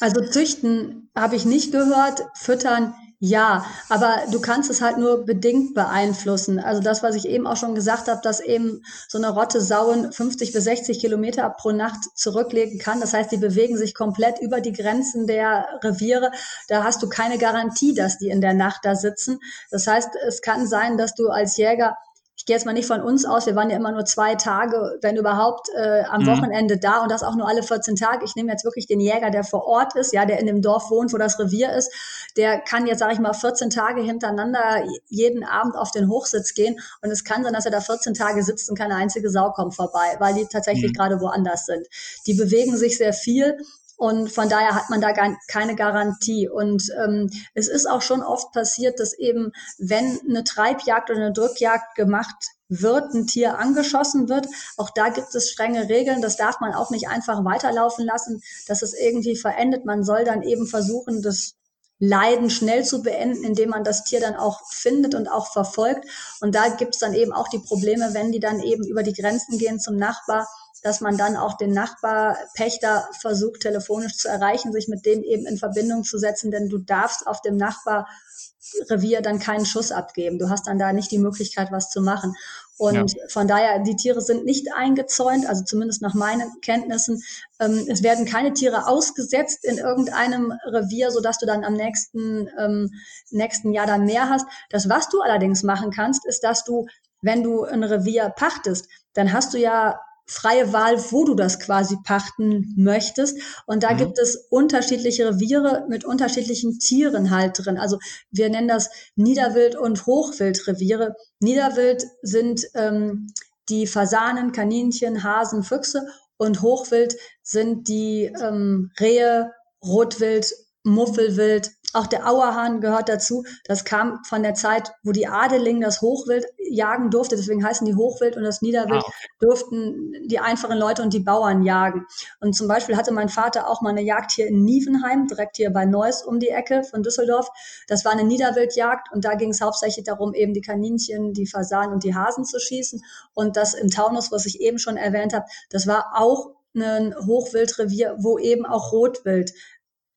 Also züchten habe ich nicht gehört, füttern ja, aber du kannst es halt nur bedingt beeinflussen. Also das, was ich eben auch schon gesagt habe, dass eben so eine Rotte Sauen 50 bis 60 Kilometer pro Nacht zurücklegen kann. Das heißt, die bewegen sich komplett über die Grenzen der Reviere. Da hast du keine Garantie, dass die in der Nacht da sitzen. Das heißt, es kann sein, dass du als Jäger ich gehe jetzt mal nicht von uns aus, wir waren ja immer nur zwei Tage, wenn überhaupt, äh, am mhm. Wochenende da und das auch nur alle 14 Tage. Ich nehme jetzt wirklich den Jäger, der vor Ort ist, ja, der in dem Dorf wohnt, wo das Revier ist, der kann jetzt, sage ich mal, 14 Tage hintereinander jeden Abend auf den Hochsitz gehen und es kann sein, dass er da 14 Tage sitzt und keine einzige Sau kommt vorbei, weil die tatsächlich mhm. gerade woanders sind. Die bewegen sich sehr viel und von daher hat man da gar keine Garantie. Und ähm, es ist auch schon oft passiert, dass eben, wenn eine Treibjagd oder eine Drückjagd gemacht wird, ein Tier angeschossen wird. Auch da gibt es strenge Regeln. Das darf man auch nicht einfach weiterlaufen lassen, dass es irgendwie verendet. Man soll dann eben versuchen, das Leiden schnell zu beenden, indem man das Tier dann auch findet und auch verfolgt. Und da gibt es dann eben auch die Probleme, wenn die dann eben über die Grenzen gehen zum Nachbar dass man dann auch den Nachbarpächter versucht, telefonisch zu erreichen, sich mit dem eben in Verbindung zu setzen, denn du darfst auf dem Nachbarrevier dann keinen Schuss abgeben. Du hast dann da nicht die Möglichkeit, was zu machen. Und ja. von daher, die Tiere sind nicht eingezäunt, also zumindest nach meinen Kenntnissen. Ähm, es werden keine Tiere ausgesetzt in irgendeinem Revier, sodass du dann am nächsten, ähm, nächsten Jahr dann mehr hast. Das, was du allerdings machen kannst, ist, dass du, wenn du ein Revier pachtest, dann hast du ja freie Wahl, wo du das quasi pachten möchtest. Und da mhm. gibt es unterschiedliche Reviere mit unterschiedlichen Tieren halt drin. Also wir nennen das Niederwild- und Hochwildreviere. Niederwild sind ähm, die Fasanen, Kaninchen, Hasen, Füchse und Hochwild sind die ähm, Rehe, Rotwild, Muffelwild, auch der Auerhahn gehört dazu. Das kam von der Zeit, wo die Adeling das Hochwild jagen durfte. Deswegen heißen die Hochwild und das Niederwild ah, okay. durften die einfachen Leute und die Bauern jagen. Und zum Beispiel hatte mein Vater auch mal eine Jagd hier in Nievenheim, direkt hier bei Neuss um die Ecke von Düsseldorf. Das war eine Niederwildjagd und da ging es hauptsächlich darum, eben die Kaninchen, die Fasanen und die Hasen zu schießen. Und das im Taunus, was ich eben schon erwähnt habe, das war auch ein Hochwildrevier, wo eben auch Rotwild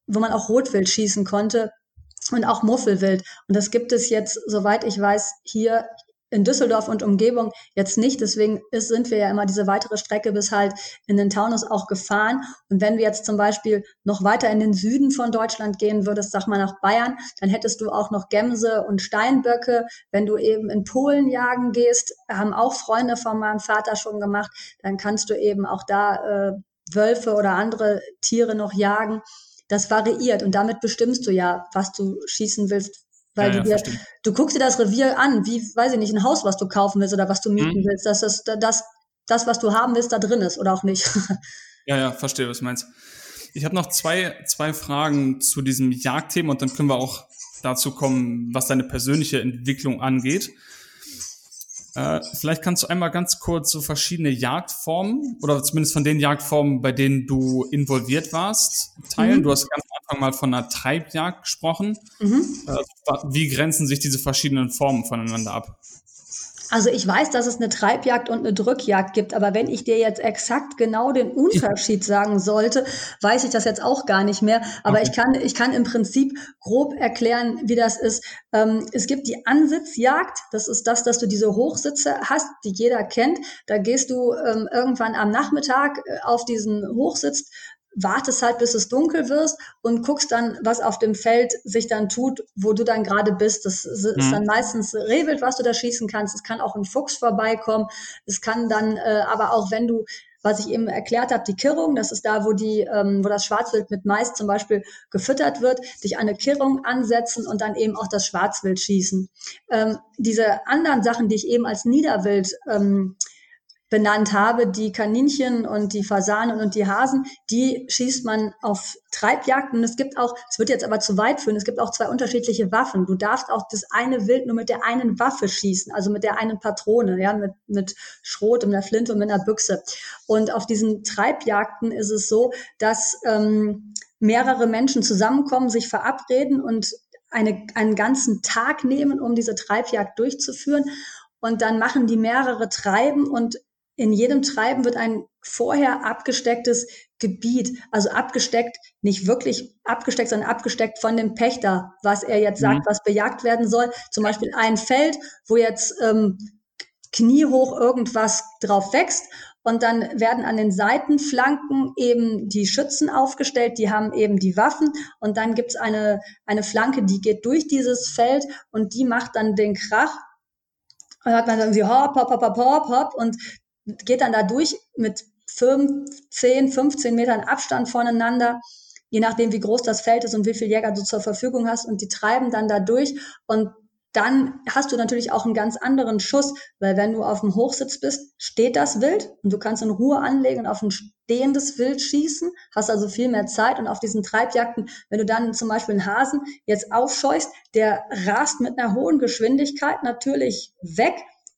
wo man auch Rotwild schießen konnte und auch Muffelwild. Und das gibt es jetzt, soweit ich weiß, hier in Düsseldorf und Umgebung jetzt nicht. Deswegen ist, sind wir ja immer diese weitere Strecke bis halt in den Taunus auch gefahren. Und wenn du jetzt zum Beispiel noch weiter in den Süden von Deutschland gehen würdest, sag mal nach Bayern, dann hättest du auch noch Gemse und Steinböcke. Wenn du eben in Polen jagen gehst, haben auch Freunde von meinem Vater schon gemacht, dann kannst du eben auch da äh, Wölfe oder andere Tiere noch jagen das variiert und damit bestimmst du ja, was du schießen willst. Weil ja, du, dir, du guckst dir das Revier an, wie, weiß ich nicht, ein Haus, was du kaufen willst oder was du mieten mhm. willst, dass das, das, das, was du haben willst, da drin ist oder auch nicht. (laughs) ja, ja, verstehe, was du meinst. Ich habe noch zwei, zwei Fragen zu diesem Jagdthema und dann können wir auch dazu kommen, was deine persönliche Entwicklung angeht. Äh, vielleicht kannst du einmal ganz kurz so verschiedene Jagdformen oder zumindest von den Jagdformen, bei denen du involviert warst, teilen. Mhm. Du hast ganz am Anfang mal von einer Treibjagd gesprochen. Mhm. Äh, wie grenzen sich diese verschiedenen Formen voneinander ab? Also ich weiß, dass es eine Treibjagd und eine Drückjagd gibt, aber wenn ich dir jetzt exakt genau den Unterschied sagen sollte, weiß ich das jetzt auch gar nicht mehr. Aber okay. ich kann, ich kann im Prinzip grob erklären, wie das ist. Ähm, es gibt die Ansitzjagd. Das ist das, dass du diese Hochsitze hast, die jeder kennt. Da gehst du ähm, irgendwann am Nachmittag äh, auf diesen Hochsitz, wartest halt, bis es dunkel wird und guckst dann, was auf dem Feld sich dann tut, wo du dann gerade bist. Das ist mhm. dann meistens Rehwild, was du da schießen kannst. Es kann auch ein Fuchs vorbeikommen. Es kann dann äh, aber auch, wenn du was ich eben erklärt habe, die Kirrung, das ist da, wo die, ähm, wo das Schwarzwild mit Mais zum Beispiel gefüttert wird, dich eine Kirrung ansetzen und dann eben auch das Schwarzwild schießen. Ähm, diese anderen Sachen, die ich eben als Niederwild ähm, benannt habe, die Kaninchen und die Fasanen und die Hasen, die schießt man auf Treibjagden. Es gibt auch, es wird jetzt aber zu weit führen, es gibt auch zwei unterschiedliche Waffen. Du darfst auch das eine Wild nur mit der einen Waffe schießen, also mit der einen Patrone, ja, mit, mit Schrot und einer Flinte und mit einer Büchse. Und auf diesen Treibjagden ist es so, dass ähm, mehrere Menschen zusammenkommen, sich verabreden und eine, einen ganzen Tag nehmen, um diese Treibjagd durchzuführen. Und dann machen die mehrere Treiben und in jedem Treiben wird ein vorher abgestecktes Gebiet, also abgesteckt, nicht wirklich abgesteckt, sondern abgesteckt von dem Pächter, was er jetzt sagt, mhm. was bejagt werden soll. Zum Beispiel ein Feld, wo jetzt ähm, kniehoch irgendwas drauf wächst und dann werden an den Seitenflanken eben die Schützen aufgestellt, die haben eben die Waffen und dann gibt's eine, eine Flanke, die geht durch dieses Feld und die macht dann den Krach. Und dann hat man so hopp, hopp, hopp, hopp, hopp, hopp und geht dann da durch mit 5, 10, 15 Metern Abstand voneinander, je nachdem, wie groß das Feld ist und wie viel Jäger du zur Verfügung hast. Und die treiben dann da durch. Und dann hast du natürlich auch einen ganz anderen Schuss, weil wenn du auf dem Hochsitz bist, steht das Wild und du kannst in Ruhe anlegen und auf ein stehendes Wild schießen, hast also viel mehr Zeit und auf diesen Treibjagden, wenn du dann zum Beispiel einen Hasen jetzt aufscheust, der rast mit einer hohen Geschwindigkeit natürlich weg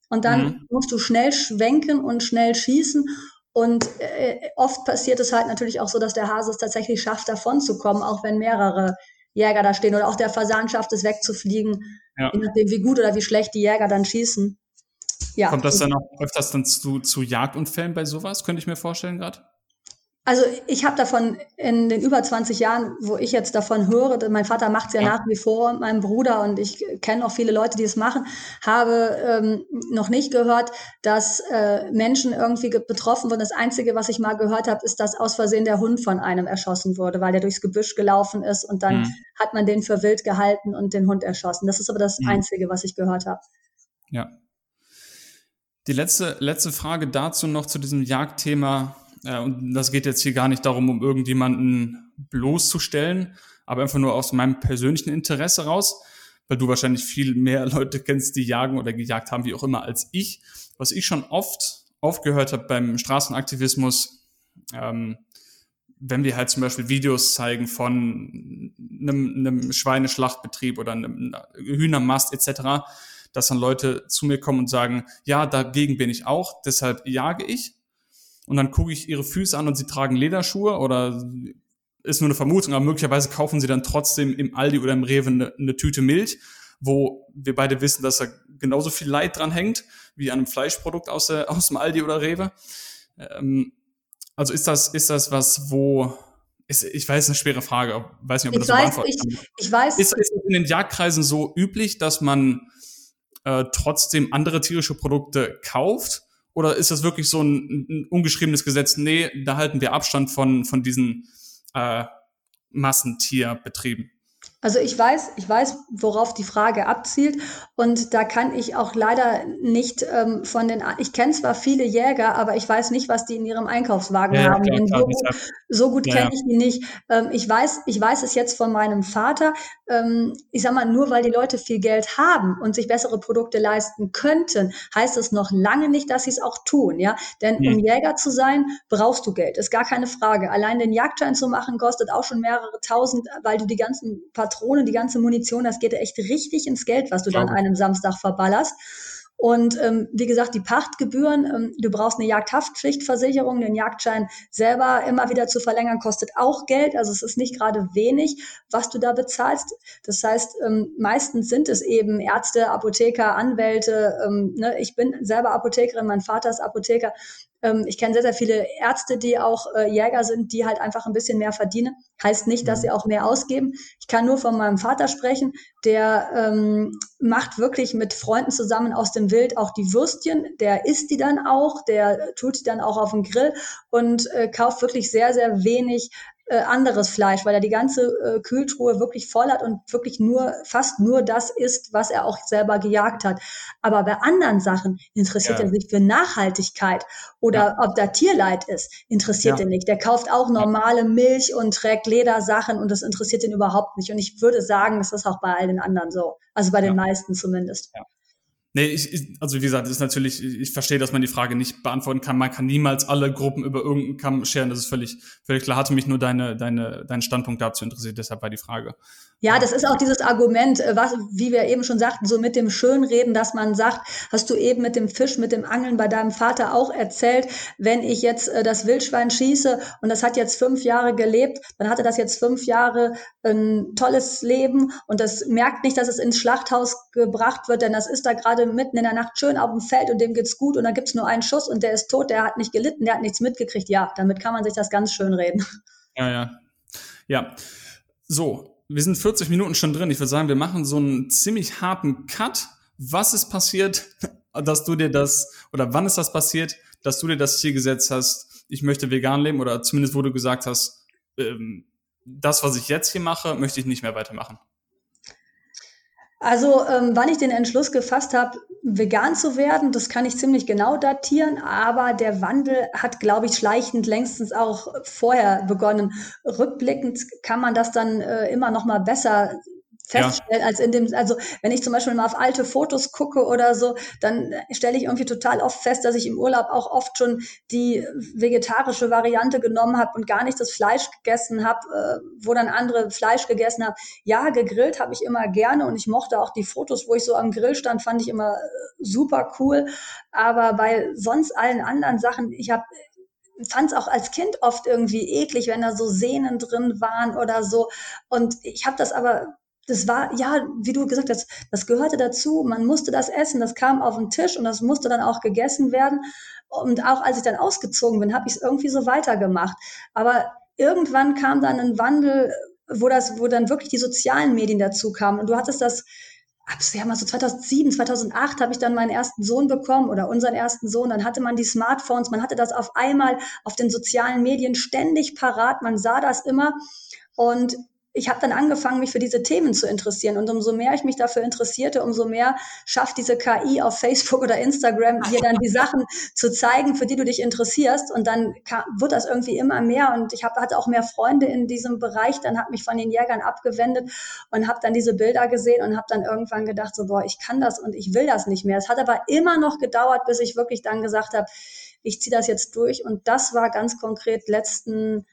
und dann mhm. musst du schnell schwenken und schnell schießen. Und äh, oft passiert es halt natürlich auch so, dass der Hase es tatsächlich schafft, davon zu kommen, auch wenn mehrere Jäger da stehen oder auch der Fasan schafft es wegzufliegen, ja. je nachdem wie gut oder wie schlecht die Jäger dann schießen. Ja. Kommt das dann auch öfters dann zu, zu Jagdunfällen bei sowas, könnte ich mir vorstellen gerade? Also ich habe davon in den über 20 Jahren, wo ich jetzt davon höre, mein Vater macht es ja, ja, nach wie vor, mein Bruder und ich kenne auch viele Leute, die es machen, habe ähm, noch nicht gehört, dass äh, Menschen irgendwie betroffen wurden. Das Einzige, was ich mal gehört habe, ist, dass aus Versehen der Hund von einem erschossen wurde, weil der durchs Gebüsch gelaufen ist und dann mhm. hat man den für wild gehalten und den Hund erschossen. Das ist aber das mhm. Einzige, was ich gehört habe. Ja. Die letzte, letzte Frage dazu noch zu diesem Jagdthema äh, und das geht jetzt hier gar nicht darum, um irgendjemanden bloßzustellen, aber einfach nur aus meinem persönlichen Interesse raus, weil du wahrscheinlich viel mehr (laughs) Leute kennst, die jagen oder gejagt haben, wie auch immer, als ich. Was ich schon oft aufgehört habe beim Straßenaktivismus, ähm, wenn wir halt zum Beispiel Videos zeigen von einem, einem Schweineschlachtbetrieb oder einem Hühnermast etc., dass dann Leute zu mir kommen und sagen, ja, dagegen bin ich auch, deshalb jage ich und dann gucke ich ihre Füße an und sie tragen Lederschuhe oder ist nur eine Vermutung, aber möglicherweise kaufen sie dann trotzdem im Aldi oder im Rewe eine, eine Tüte Milch, wo wir beide wissen, dass da genauso viel Leid dran hängt wie an einem Fleischprodukt aus, der, (laughs) aus dem Aldi oder Rewe. Ähm, also ist das, ist das was, wo ist, ich weiß, eine schwere Frage, weiß nicht, ob ich das weiß, so ich, ich weiß. Ist, ist es in den Jagdkreisen so üblich, dass man äh, trotzdem andere tierische Produkte kauft? Oder ist das wirklich so ein, ein ungeschriebenes Gesetz? Nee, da halten wir Abstand von, von diesen äh, Massentierbetrieben. Also ich weiß, ich weiß, worauf die Frage abzielt und da kann ich auch leider nicht ähm, von den, ich kenne zwar viele Jäger, aber ich weiß nicht, was die in ihrem Einkaufswagen ja, haben. Klar, so, gut, so gut ja, kenne ich die nicht. Ähm, ich weiß, ich weiß es jetzt von meinem Vater. Ähm, ich sag mal, nur weil die Leute viel Geld haben und sich bessere Produkte leisten könnten, heißt es noch lange nicht, dass sie es auch tun. Ja, denn mhm. um Jäger zu sein, brauchst du Geld, ist gar keine Frage. Allein den Jagdschein zu machen kostet auch schon mehrere Tausend, weil du die ganzen Patronen, die ganze Munition, das geht echt richtig ins Geld, was du dann einem Samstag verballerst. Und ähm, wie gesagt, die Pachtgebühren, ähm, du brauchst eine Jagdhaftpflichtversicherung, den Jagdschein selber immer wieder zu verlängern, kostet auch Geld. Also es ist nicht gerade wenig, was du da bezahlst. Das heißt, ähm, meistens sind es eben Ärzte, Apotheker, Anwälte. Ähm, ne? Ich bin selber Apothekerin, mein Vater ist Apotheker. Ähm, ich kenne sehr, sehr viele Ärzte, die auch äh, Jäger sind, die halt einfach ein bisschen mehr verdienen. Heißt nicht, dass sie mhm. auch mehr ausgeben. Ich kann nur von meinem Vater sprechen. Der ähm, macht wirklich mit Freunden zusammen aus dem Wild auch die Würstchen. Der isst die dann auch, der tut die dann auch auf den Grill und äh, kauft wirklich sehr, sehr wenig äh, anderes Fleisch, weil er die ganze äh, Kühltruhe wirklich voll hat und wirklich nur, fast nur das isst, was er auch selber gejagt hat. Aber bei anderen Sachen interessiert ja. er sich für Nachhaltigkeit oder ja. ob da Tierleid ist, interessiert ja. ihn nicht. Der kauft auch normale Milch und trägt Ledersachen und das interessiert ihn überhaupt nicht. Und ich würde sagen, das ist auch bei all den anderen so. Also bei den meisten zumindest. Ja. Nee, ich, ich, also wie gesagt, ist natürlich, ich verstehe, dass man die Frage nicht beantworten kann. Man kann niemals alle Gruppen über irgendeinen Kamm scheren. Das ist völlig, völlig klar. Hatte mich nur deine, deine, dein Standpunkt dazu interessiert, deshalb war die Frage. Ja, das ist auch dieses Argument, äh, was, wie wir eben schon sagten, so mit dem Schönreden, dass man sagt, hast du eben mit dem Fisch, mit dem Angeln bei deinem Vater auch erzählt, wenn ich jetzt äh, das Wildschwein schieße und das hat jetzt fünf Jahre gelebt, dann hatte das jetzt fünf Jahre ein tolles Leben und das merkt nicht, dass es ins Schlachthaus gebracht wird, denn das ist da gerade mitten in der Nacht schön auf dem Feld und dem geht's gut und dann gibt's nur einen Schuss und der ist tot, der hat nicht gelitten, der hat nichts mitgekriegt. Ja, damit kann man sich das ganz schön reden. (laughs) Ja, ja. Ja. So, wir sind 40 Minuten schon drin. Ich würde sagen, wir machen so einen ziemlich harten Cut. Was ist passiert, (laughs) dass du dir das, oder wann ist das passiert, dass du dir das Ziel gesetzt hast, ich möchte vegan leben, oder zumindest wo du gesagt hast, ähm, das, was ich jetzt hier mache, möchte ich nicht mehr weitermachen? Also, ähm, wann ich den Entschluss gefasst habe, vegan zu werden, das kann ich ziemlich genau datieren, aber der Wandel hat, glaube ich, schleichend längstens auch vorher begonnen. Rückblickend kann man das dann äh, immer noch mal besser feststellen, ja. als in dem, also wenn ich zum Beispiel mal auf alte Fotos gucke oder so, dann stelle ich irgendwie total oft fest, dass ich im Urlaub auch oft schon die vegetarische Variante genommen habe und gar nicht das Fleisch gegessen habe, äh, wo dann andere Fleisch gegessen haben. Ja, gegrillt habe ich immer gerne und ich mochte auch die Fotos, wo ich so am Grill stand, fand ich immer äh, super cool. Aber bei sonst allen anderen Sachen, ich habe fand es auch als Kind oft irgendwie eklig, wenn da so Sehnen drin waren oder so. Und ich habe das aber das war, ja, wie du gesagt hast, das gehörte dazu. Man musste das essen. Das kam auf den Tisch und das musste dann auch gegessen werden. Und auch als ich dann ausgezogen bin, habe ich es irgendwie so weitergemacht. Aber irgendwann kam dann ein Wandel, wo das, wo dann wirklich die sozialen Medien dazu kamen. Und du hattest das, ja mal so 2007, 2008 habe ich dann meinen ersten Sohn bekommen oder unseren ersten Sohn. Dann hatte man die Smartphones, man hatte das auf einmal auf den sozialen Medien ständig parat. Man sah das immer. Und ich habe dann angefangen, mich für diese Themen zu interessieren. Und umso mehr ich mich dafür interessierte, umso mehr schafft diese KI auf Facebook oder Instagram, dir dann die Sachen zu zeigen, für die du dich interessierst. Und dann wird das irgendwie immer mehr. Und ich hab, hatte auch mehr Freunde in diesem Bereich. Dann habe mich von den Jägern abgewendet und habe dann diese Bilder gesehen und habe dann irgendwann gedacht, so, boah, ich kann das und ich will das nicht mehr. Es hat aber immer noch gedauert, bis ich wirklich dann gesagt habe, ich ziehe das jetzt durch. Und das war ganz konkret letzten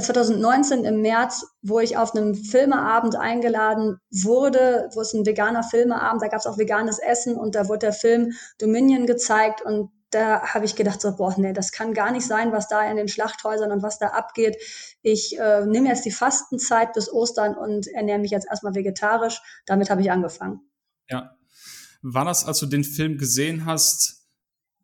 2019 im März, wo ich auf einem Filmeabend eingeladen wurde, wo es ein veganer Filmeabend, da gab es auch veganes Essen und da wurde der Film Dominion gezeigt und da habe ich gedacht, so, boah, nee, das kann gar nicht sein, was da in den Schlachthäusern und was da abgeht. Ich äh, nehme jetzt die Fastenzeit bis Ostern und ernähre mich jetzt erstmal vegetarisch. Damit habe ich angefangen. Ja. War das, als du den Film gesehen hast,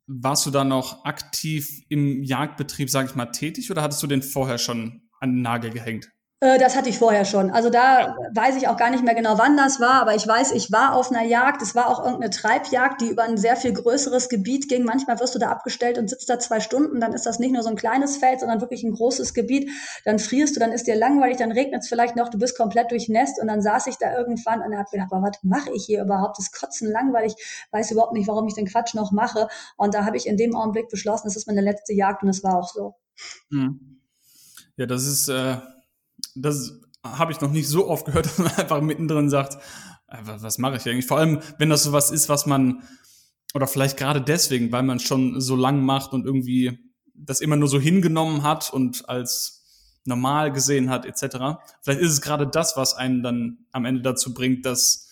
warst du da noch aktiv im Jagdbetrieb, sage ich mal, tätig oder hattest du den vorher schon an den Nagel gehängt? Äh, das hatte ich vorher schon. Also da weiß ich auch gar nicht mehr genau, wann das war, aber ich weiß, ich war auf einer Jagd. Es war auch irgendeine Treibjagd, die über ein sehr viel größeres Gebiet ging. Manchmal wirst du da abgestellt und sitzt da zwei Stunden. Dann ist das nicht nur so ein kleines Feld, sondern wirklich ein großes Gebiet. Dann frierst du, dann ist dir langweilig, dann regnet es vielleicht noch, du bist komplett durchnässt. Und dann saß ich da irgendwann und habe gedacht, was mache ich hier überhaupt? Das Kotzen langweilig, weiß überhaupt nicht, warum ich den Quatsch noch mache. Und da habe ich in dem Augenblick beschlossen, das ist meine letzte Jagd und es war auch so. Hm. Ja, das ist... Äh das habe ich noch nicht so oft gehört, (laughs) dass man einfach mittendrin sagt, äh, was mache ich eigentlich? Vor allem, wenn das sowas ist, was man, oder vielleicht gerade deswegen, weil man schon so lang macht und irgendwie das immer nur so hingenommen hat und als normal gesehen hat, etc. Vielleicht ist es gerade das, was einen dann am Ende dazu bringt, dass,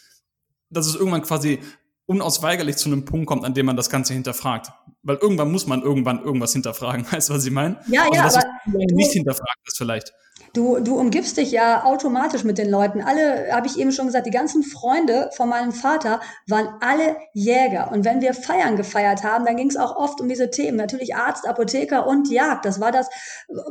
dass es irgendwann quasi unausweigerlich zu einem Punkt kommt, an dem man das Ganze hinterfragt. Weil irgendwann muss man irgendwann irgendwas hinterfragen. (laughs) Weißt du, was ich meine? Ja, also, ja, aber nicht hinterfragt ist vielleicht. Du, du umgibst dich ja automatisch mit den Leuten. Alle, habe ich eben schon gesagt, die ganzen Freunde von meinem Vater waren alle Jäger. Und wenn wir Feiern gefeiert haben, dann ging es auch oft um diese Themen. Natürlich Arzt, Apotheker und Jagd. Das war das,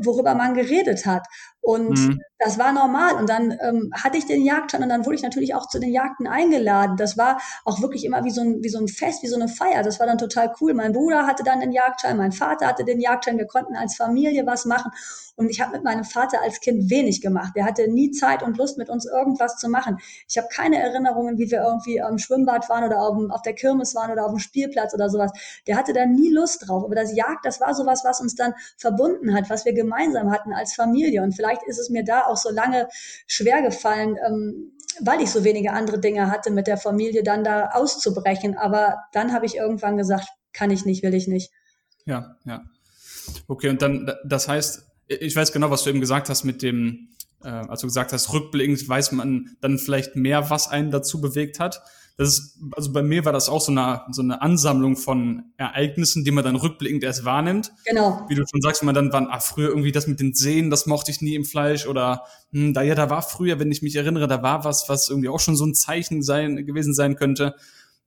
worüber man geredet hat. Und mhm. das war normal. Und dann ähm, hatte ich den Jagdschein und dann wurde ich natürlich auch zu den Jagden eingeladen. Das war auch wirklich immer wie so, ein, wie so ein Fest, wie so eine Feier. Das war dann total cool. Mein Bruder hatte dann den Jagdschein, mein Vater hatte den Jagdschein. Wir konnten als Familie was machen. Und ich habe mit meinem Vater als Kind wenig gemacht. Der hatte nie Zeit und Lust, mit uns irgendwas zu machen. Ich habe keine Erinnerungen, wie wir irgendwie am Schwimmbad waren oder auf, dem, auf der Kirmes waren oder auf dem Spielplatz oder sowas. Der hatte da nie Lust drauf. Aber das Jagd, das war sowas, was uns dann verbunden hat, was wir gemeinsam hatten als Familie. Und vielleicht ist es mir da auch so lange schwer gefallen, ähm, weil ich so wenige andere Dinge hatte, mit der Familie dann da auszubrechen. Aber dann habe ich irgendwann gesagt, kann ich nicht, will ich nicht. Ja, ja. Okay, und dann, das heißt, ich weiß genau, was du eben gesagt hast mit dem, äh, als du gesagt hast, rückblickend weiß man dann vielleicht mehr, was einen dazu bewegt hat. Das ist, also bei mir war das auch so eine, so eine Ansammlung von Ereignissen, die man dann rückblickend erst wahrnimmt. Genau. Wie du schon sagst, wenn man dann war, ah, früher irgendwie das mit den Sehnen, das mochte ich nie im Fleisch oder hm, da ja, da war früher, wenn ich mich erinnere, da war was, was irgendwie auch schon so ein Zeichen sein, gewesen sein könnte.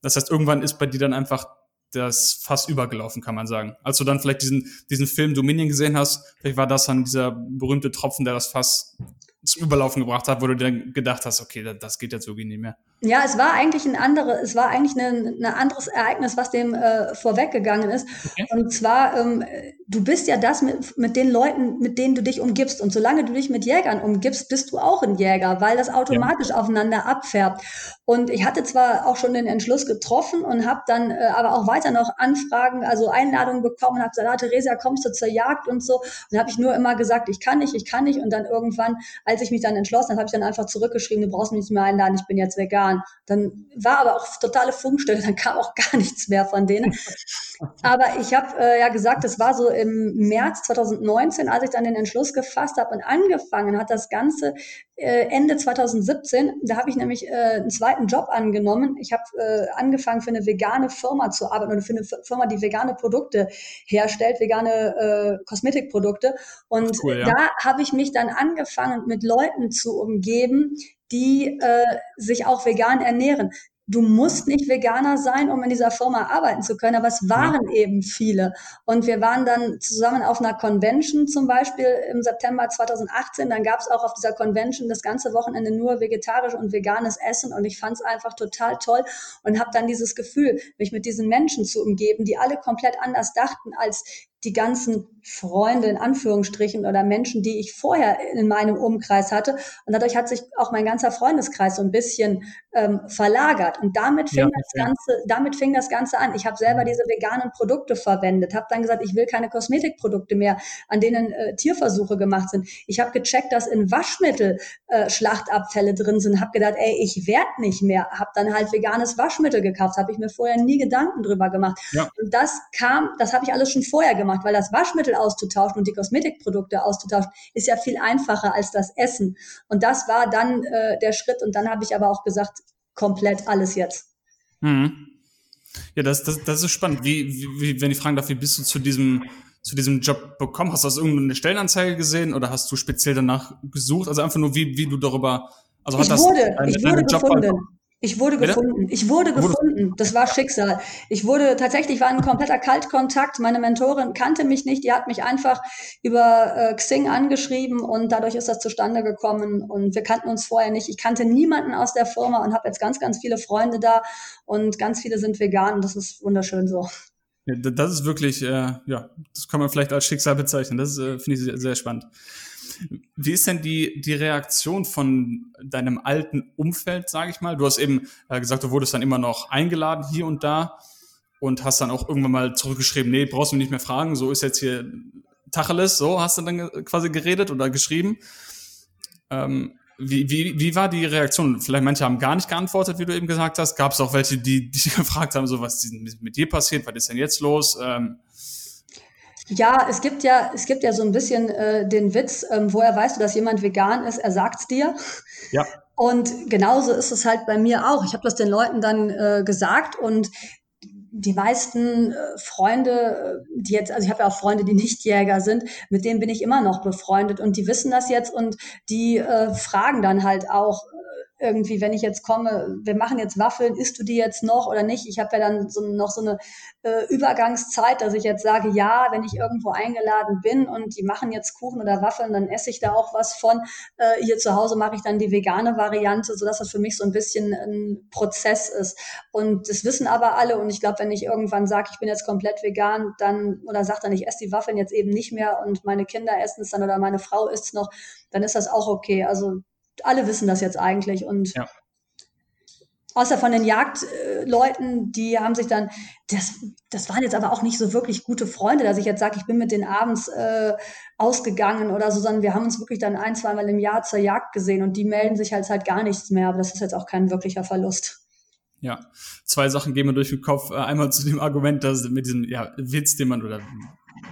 Das heißt, irgendwann ist bei dir dann einfach das fast übergelaufen, kann man sagen. Als du dann vielleicht diesen, diesen Film Dominion gesehen hast, vielleicht war das dann dieser berühmte Tropfen, der das fast zum Überlaufen gebracht hat, wo du dann gedacht hast, okay, das geht jetzt irgendwie nicht mehr. Ja, es war eigentlich ein anderes, es war eigentlich ein, ein anderes Ereignis, was dem äh, vorweggegangen ist. Okay. Und zwar, ähm, du bist ja das mit, mit den Leuten, mit denen du dich umgibst. Und solange du dich mit Jägern umgibst, bist du auch ein Jäger, weil das automatisch ja. aufeinander abfärbt. Und ich hatte zwar auch schon den Entschluss getroffen und habe dann äh, aber auch weiter noch Anfragen, also Einladungen bekommen und habe gesagt, ah, Theresia, kommst du zur Jagd und so. Und dann habe ich nur immer gesagt, ich kann nicht, ich kann nicht. Und dann irgendwann, als ich mich dann entschlossen habe, habe ich dann einfach zurückgeschrieben, du brauchst mich nicht mehr einladen, ich bin jetzt vegan waren. Dann war aber auch totale Funkstelle, (laughs) dann kam auch gar nichts mehr von denen. aber ich habe äh, ja gesagt, das war so im März 2019, als ich dann den Entschluss gefasst habe und angefangen hat das Ganze äh, Ende 2017. Da habe ich nämlich äh, einen zweiten Job angenommen. Ich habe äh, angefangen für eine vegane Firma zu arbeiten oder für eine Firma, die vegane Produkte herstellt, vegane äh, Kosmetikprodukte. Und cool, ja. da habe ich mich dann angefangen, mit Leuten zu umgeben, die äh, sich auch vegan ernähren. Du musst nicht Veganer sein, um in dieser Firma arbeiten zu können, aber es waren eben viele. Und wir waren dann zusammen auf einer Convention zum Beispiel im September 2018. Dann gab es auch auf dieser Convention das ganze Wochenende nur vegetarisch und veganes Essen. Und ich fand es einfach total toll und habe dann dieses Gefühl, mich mit diesen Menschen zu umgeben, die alle komplett anders dachten als die ganzen Freunde in Anführungsstrichen oder Menschen, die ich vorher in meinem Umkreis hatte. Und dadurch hat sich auch mein ganzer Freundeskreis so ein bisschen ähm, verlagert. Und damit fing ja, das Ganze, damit fing das Ganze an. Ich habe selber diese veganen Produkte verwendet, habe dann gesagt, ich will keine Kosmetikprodukte mehr, an denen äh, Tierversuche gemacht sind. Ich habe gecheckt, dass in Waschmittel äh, Schlachtabfälle drin sind, habe gedacht, ey, ich werde nicht mehr, habe dann halt veganes Waschmittel gekauft, habe ich mir vorher nie Gedanken drüber gemacht. Ja. Und das kam, das habe ich alles schon vorher gemacht gemacht, weil das Waschmittel auszutauschen und die Kosmetikprodukte auszutauschen, ist ja viel einfacher als das Essen. Und das war dann äh, der Schritt. Und dann habe ich aber auch gesagt, komplett alles jetzt. Mhm. Ja, das, das, das ist spannend. Wie, wie, wenn ich fragen darf, wie bist du zu diesem, zu diesem Job bekommen? Hast du aus irgendeine Stellenanzeige gesehen oder hast du speziell danach gesucht? Also einfach nur, wie, wie du darüber, also hat ich das wurde, ich wurde gefunden. Ich wurde Bitte? gefunden. Ich wurde gefunden. Das war Schicksal. Ich wurde tatsächlich war ein kompletter Kaltkontakt. Meine Mentorin kannte mich nicht. Die hat mich einfach über äh, Xing angeschrieben und dadurch ist das zustande gekommen. Und wir kannten uns vorher nicht. Ich kannte niemanden aus der Firma und habe jetzt ganz, ganz viele Freunde da und ganz viele sind vegan. Das ist wunderschön so. Ja, das ist wirklich, äh, ja, das kann man vielleicht als Schicksal bezeichnen. Das äh, finde ich sehr, sehr spannend. Wie ist denn die, die Reaktion von deinem alten Umfeld, sage ich mal? Du hast eben äh, gesagt, du wurdest dann immer noch eingeladen hier und da und hast dann auch irgendwann mal zurückgeschrieben, nee, brauchst du nicht mehr fragen, so ist jetzt hier Tacheles, so hast du dann quasi geredet oder geschrieben. Ähm, wie, wie, wie war die Reaktion? Vielleicht manche haben gar nicht geantwortet, wie du eben gesagt hast. Gab es auch welche, die, die (laughs) gefragt haben, so was ist mit dir passiert, was ist denn jetzt los? Ähm, ja, es gibt ja, es gibt ja so ein bisschen äh, den Witz, ähm, woher weißt du, dass jemand vegan ist? Er sagt's dir. Ja. Und genauso ist es halt bei mir auch. Ich habe das den Leuten dann äh, gesagt und die meisten äh, Freunde, äh, die jetzt, also ich habe ja auch Freunde, die nicht Jäger sind, mit denen bin ich immer noch befreundet und die wissen das jetzt und die äh, fragen dann halt auch, irgendwie, wenn ich jetzt komme, wir machen jetzt Waffeln, isst du die jetzt noch oder nicht? Ich habe ja dann so, noch so eine äh, Übergangszeit, dass ich jetzt sage, ja, wenn ich irgendwo eingeladen bin und die machen jetzt Kuchen oder Waffeln, dann esse ich da auch was von. Äh, hier zu Hause mache ich dann die vegane Variante, sodass das für mich so ein bisschen ein Prozess ist. Und das wissen aber alle und ich glaube, wenn ich irgendwann sage, ich bin jetzt komplett vegan, dann oder sage dann, ich esse die Waffeln jetzt eben nicht mehr und meine Kinder essen es dann oder meine Frau isst es noch, dann ist das auch okay. Also alle wissen das jetzt eigentlich und ja. außer von den Jagdleuten, die haben sich dann, das, das waren jetzt aber auch nicht so wirklich gute Freunde, dass ich jetzt sage, ich bin mit denen abends äh, ausgegangen oder so, sondern wir haben uns wirklich dann ein, zweimal im Jahr zur Jagd gesehen und die melden sich halt halt gar nichts mehr, aber das ist jetzt auch kein wirklicher Verlust. Ja, zwei Sachen gehen mir durch den Kopf. Äh, einmal zu dem Argument, dass mit diesem ja, Witz, den man oder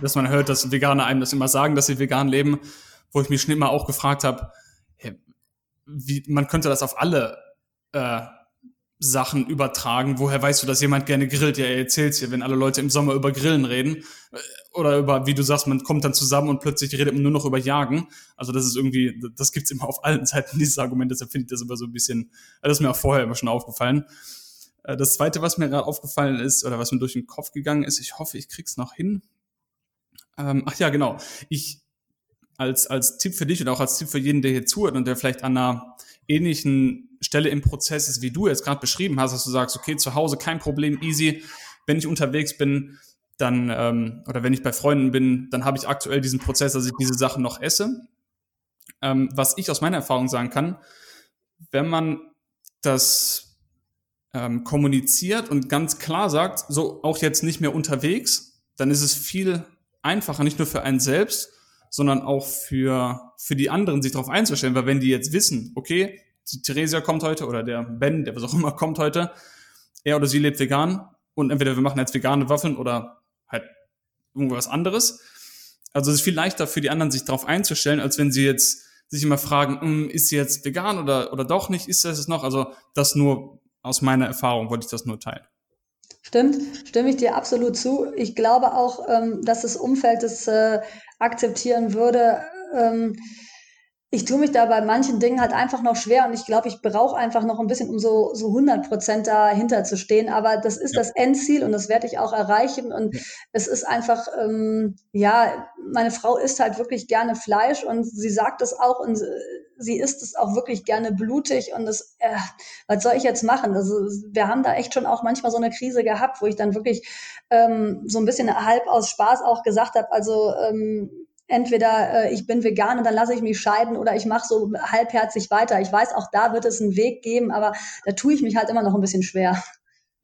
dass man hört, dass Veganer einem das immer sagen, dass sie vegan leben, wo ich mich schon immer auch gefragt habe, wie, man könnte das auf alle äh, Sachen übertragen. Woher weißt du, dass jemand gerne grillt? Ja, er erzählt's dir, wenn alle Leute im Sommer über Grillen reden. Äh, oder über, wie du sagst, man kommt dann zusammen und plötzlich redet man nur noch über Jagen. Also das ist irgendwie, das gibt's immer auf allen (laughs) Seiten, dieses Argument. Deshalb finde ich das immer so ein bisschen, das ist mir auch vorher immer schon aufgefallen. Äh, das zweite, was mir gerade aufgefallen ist, oder was mir durch den Kopf gegangen ist, ich hoffe, ich krieg's noch hin. Ähm, ach ja, genau. Ich als, als Tipp für dich und auch als Tipp für jeden, der hier zuhört und der vielleicht an einer ähnlichen Stelle im Prozess ist, wie du jetzt gerade beschrieben hast, dass du sagst, okay, zu Hause kein Problem, easy. Wenn ich unterwegs bin, dann, ähm, oder wenn ich bei Freunden bin, dann habe ich aktuell diesen Prozess, dass ich diese Sachen noch esse. Ähm, was ich aus meiner Erfahrung sagen kann, wenn man das ähm, kommuniziert und ganz klar sagt, so auch jetzt nicht mehr unterwegs, dann ist es viel einfacher, nicht nur für einen selbst, sondern auch für, für die anderen sich darauf einzustellen, weil wenn die jetzt wissen, okay, die Theresia kommt heute oder der Ben, der was auch immer kommt heute, er oder sie lebt vegan und entweder wir machen jetzt vegane Waffeln oder halt irgendwas anderes. Also es ist viel leichter für die anderen, sich darauf einzustellen, als wenn sie jetzt sich immer fragen, hm, ist sie jetzt vegan oder, oder doch nicht, ist das es noch? Also das nur aus meiner Erfahrung wollte ich das nur teilen. Stimmt, stimme ich dir absolut zu. Ich glaube auch, ähm, dass das Umfeld das äh, akzeptieren würde. Ähm, ich tue mich da bei manchen Dingen halt einfach noch schwer und ich glaube, ich brauche einfach noch ein bisschen, um so, so 100 Prozent dahinter zu stehen. Aber das ist ja. das Endziel und das werde ich auch erreichen. Und ja. es ist einfach, ähm, ja, meine Frau isst halt wirklich gerne Fleisch und sie sagt es auch und sie isst es auch wirklich gerne blutig und das, äh, was soll ich jetzt machen? Also wir haben da echt schon auch manchmal so eine Krise gehabt, wo ich dann wirklich ähm, so ein bisschen halb aus Spaß auch gesagt habe, also ähm, entweder äh, ich bin vegan und dann lasse ich mich scheiden oder ich mache so halbherzig weiter. Ich weiß, auch da wird es einen Weg geben, aber da tue ich mich halt immer noch ein bisschen schwer.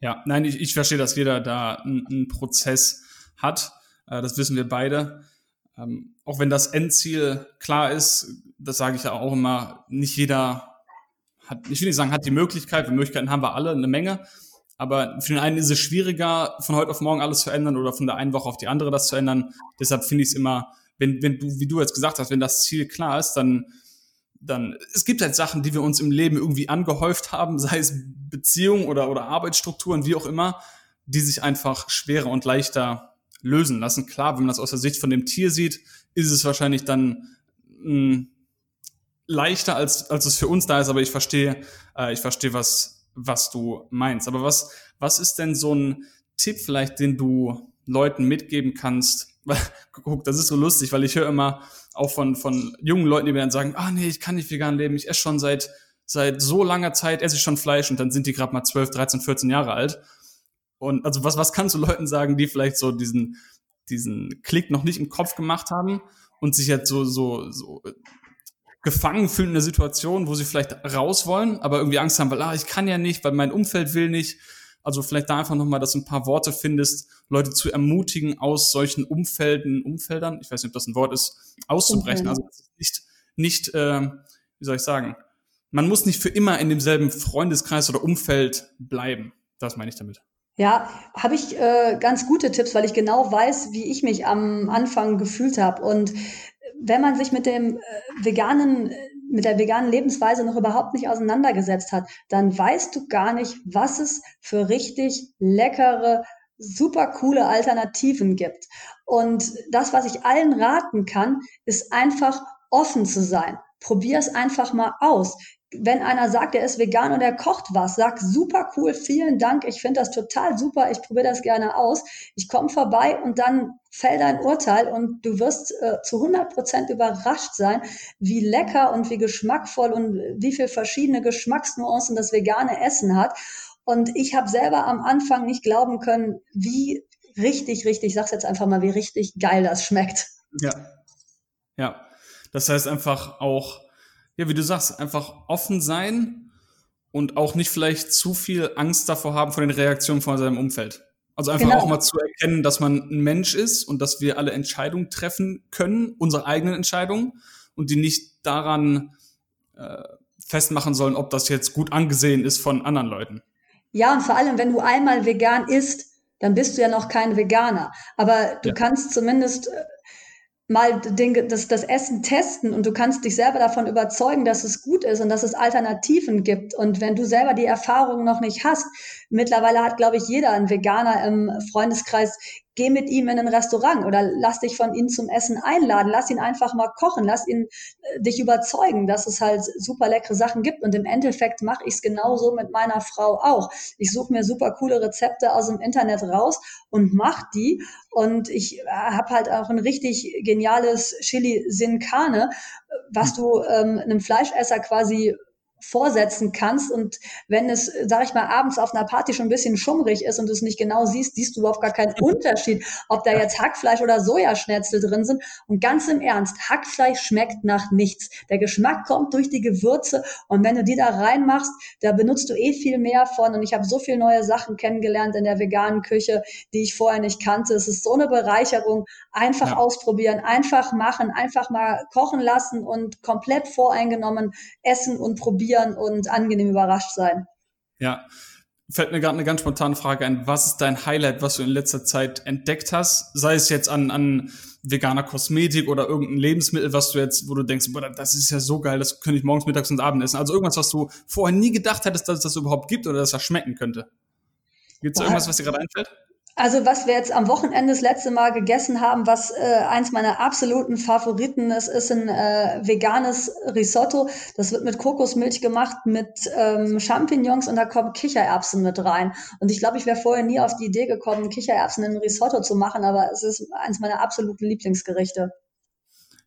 Ja, nein, ich, ich verstehe, dass jeder da einen, Prozess hat. Äh, das wissen wir beide. Ähm, auch wenn das Endziel klar ist, das sage ich ja auch immer, nicht jeder hat, ich will nicht sagen, hat die Möglichkeit, weil Möglichkeiten haben wir alle eine Menge. Aber für den einen ist es schwieriger, von heute auf morgen alles zu ändern oder von der einen Woche auf die andere das zu ändern. Deshalb finde ich es immer wenn, wenn du, wie du jetzt gesagt hast, wenn das Ziel klar ist, dann, dann, es gibt halt Sachen, die wir uns im Leben irgendwie angehäuft haben, (laughs) sei es Beziehungen oder, oder Arbeitsstrukturen, wie auch immer, die sich einfach schwerer und leichter lösen lassen. Klar, wenn man das aus der Sicht von dem Tier sieht, ist es wahrscheinlich dann mh, hm, leichter, als, als es für uns da ist, aber ich verstehe, äh, ich verstehe, was, was du meinst. Aber was, was ist denn so ein Tipp vielleicht, den du Leuten mitgeben kannst, (laughs) guck, das ist so lustig, weil ich höre immer auch von, von jungen Leuten, die mir dann sagen, ah nee, ich kann nicht vegan leben, ich esse schon seit, seit so langer Zeit, esse ich schon Fleisch und dann sind die gerade mal 12, 13, 14 Jahre alt. Und also was, was kannst du Leuten sagen, die vielleicht so diesen, diesen Klick noch nicht im Kopf gemacht haben und sich jetzt so, so, so gefangen fühlen in der Situation, wo sie vielleicht raus wollen, aber irgendwie Angst haben, weil ah, ich kann ja nicht, weil mein Umfeld will nicht also vielleicht da einfach nochmal, dass du ein paar Worte findest, Leute zu ermutigen, aus solchen Umfelden, Umfeldern, ich weiß nicht, ob das ein Wort ist, auszubrechen. Also nicht, nicht äh, wie soll ich sagen, man muss nicht für immer in demselben Freundeskreis oder Umfeld bleiben. Das meine ich damit. Ja, habe ich äh, ganz gute Tipps, weil ich genau weiß, wie ich mich am Anfang gefühlt habe. Und wenn man sich mit dem äh, veganen mit der veganen Lebensweise noch überhaupt nicht auseinandergesetzt hat, dann weißt du gar nicht, was es für richtig leckere, super coole Alternativen gibt. Und das, was ich allen raten kann, ist einfach offen zu sein. Probier es einfach mal aus wenn einer sagt, er ist vegan und er kocht was, sag super cool, vielen Dank, ich finde das total super, ich probiere das gerne aus. Ich komme vorbei und dann fällt dein Urteil und du wirst äh, zu 100 Prozent überrascht sein, wie lecker und wie geschmackvoll und wie viel verschiedene Geschmacksnuancen das vegane Essen hat. Und ich habe selber am Anfang nicht glauben können, wie richtig, richtig, ich sag's jetzt einfach mal, wie richtig geil das schmeckt. Ja. Ja. Das heißt einfach auch, ja, wie du sagst, einfach offen sein und auch nicht vielleicht zu viel Angst davor haben vor den Reaktionen von seinem Umfeld. Also einfach genau. auch mal zu erkennen, dass man ein Mensch ist und dass wir alle Entscheidungen treffen können, unsere eigenen Entscheidungen und die nicht daran äh, festmachen sollen, ob das jetzt gut angesehen ist von anderen Leuten. Ja, und vor allem, wenn du einmal vegan isst, dann bist du ja noch kein Veganer. Aber du ja. kannst zumindest äh, mal den, das, das Essen testen und du kannst dich selber davon überzeugen, dass es gut ist und dass es Alternativen gibt. Und wenn du selber die Erfahrung noch nicht hast, mittlerweile hat, glaube ich, jeder ein Veganer im Freundeskreis, geh mit ihm in ein Restaurant oder lass dich von ihm zum Essen einladen, lass ihn einfach mal kochen, lass ihn äh, dich überzeugen, dass es halt super leckere Sachen gibt. Und im Endeffekt mache ich es genauso mit meiner Frau auch. Ich suche mir super coole Rezepte aus dem Internet raus und mach die. Und ich äh, habe halt auch ein richtig geniales Chili Sin Carne, was du ähm, einem Fleischesser quasi vorsetzen kannst. Und wenn es, sag ich mal, abends auf einer Party schon ein bisschen schummrig ist und du es nicht genau siehst, siehst du überhaupt gar keinen Unterschied, ob da jetzt Hackfleisch oder Sojaschnetzel drin sind. Und ganz im Ernst, Hackfleisch schmeckt nach nichts. Der Geschmack kommt durch die Gewürze und wenn du die da reinmachst, da benutzt du eh viel mehr von. Und ich habe so viele neue Sachen kennengelernt in der veganen Küche, die ich vorher nicht kannte. Es ist so eine Bereicherung. Einfach ja. ausprobieren, einfach machen, einfach mal kochen lassen und komplett voreingenommen essen und probieren probieren und angenehm überrascht sein. Ja, fällt mir gerade eine ganz spontane Frage ein. Was ist dein Highlight, was du in letzter Zeit entdeckt hast? Sei es jetzt an, an veganer Kosmetik oder irgendein Lebensmittel, was du jetzt, wo du denkst, boah, das ist ja so geil, das könnte ich morgens, mittags und abends essen. Also irgendwas, was du vorher nie gedacht hättest, dass es das überhaupt gibt oder dass das schmecken könnte. Gibt es irgendwas, was dir gerade einfällt? Also was wir jetzt am Wochenende das letzte Mal gegessen haben, was äh, eins meiner absoluten Favoriten ist, ist ein äh, veganes Risotto. Das wird mit Kokosmilch gemacht, mit ähm, Champignons und da kommen Kichererbsen mit rein. Und ich glaube, ich wäre vorher nie auf die Idee gekommen, Kichererbsen in ein Risotto zu machen, aber es ist eins meiner absoluten Lieblingsgerichte.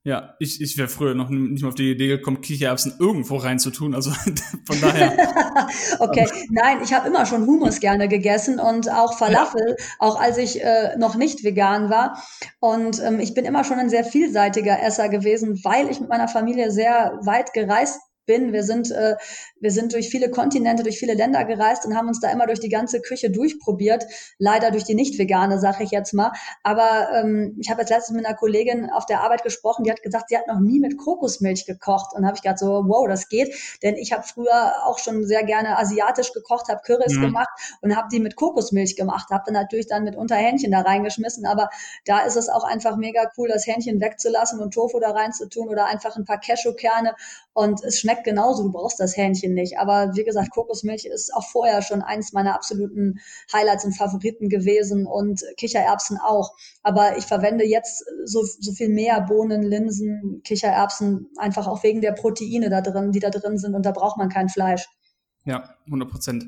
Ja, ich, ich wäre früher noch nicht mal auf die Idee gekommen, Kichererbsen irgendwo reinzutun. Also (laughs) von daher. (laughs) okay, nein, ich habe immer schon Hummus gerne gegessen und auch Falafel, auch als ich äh, noch nicht vegan war. Und ähm, ich bin immer schon ein sehr vielseitiger Esser gewesen, weil ich mit meiner Familie sehr weit gereist bin. Wir sind, äh, wir sind durch viele Kontinente, durch viele Länder gereist und haben uns da immer durch die ganze Küche durchprobiert. Leider durch die nicht vegane, sage ich jetzt mal. Aber ähm, ich habe jetzt letztens mit einer Kollegin auf der Arbeit gesprochen, die hat gesagt, sie hat noch nie mit Kokosmilch gekocht. Und habe ich gedacht so, wow, das geht. Denn ich habe früher auch schon sehr gerne asiatisch gekocht, habe Kürbis mhm. gemacht und habe die mit Kokosmilch gemacht. Habe dann natürlich dann mit Unterhähnchen da reingeschmissen. Aber da ist es auch einfach mega cool, das Hähnchen wegzulassen und Tofu da reinzutun oder einfach ein paar Cashewkerne. Und es schmeckt genauso, du brauchst das Hähnchen nicht. Aber wie gesagt, Kokosmilch ist auch vorher schon eins meiner absoluten Highlights und Favoriten gewesen und Kichererbsen auch. Aber ich verwende jetzt so, so viel mehr Bohnen, Linsen, Kichererbsen, einfach auch wegen der Proteine da drin, die da drin sind und da braucht man kein Fleisch. Ja, 100 Prozent.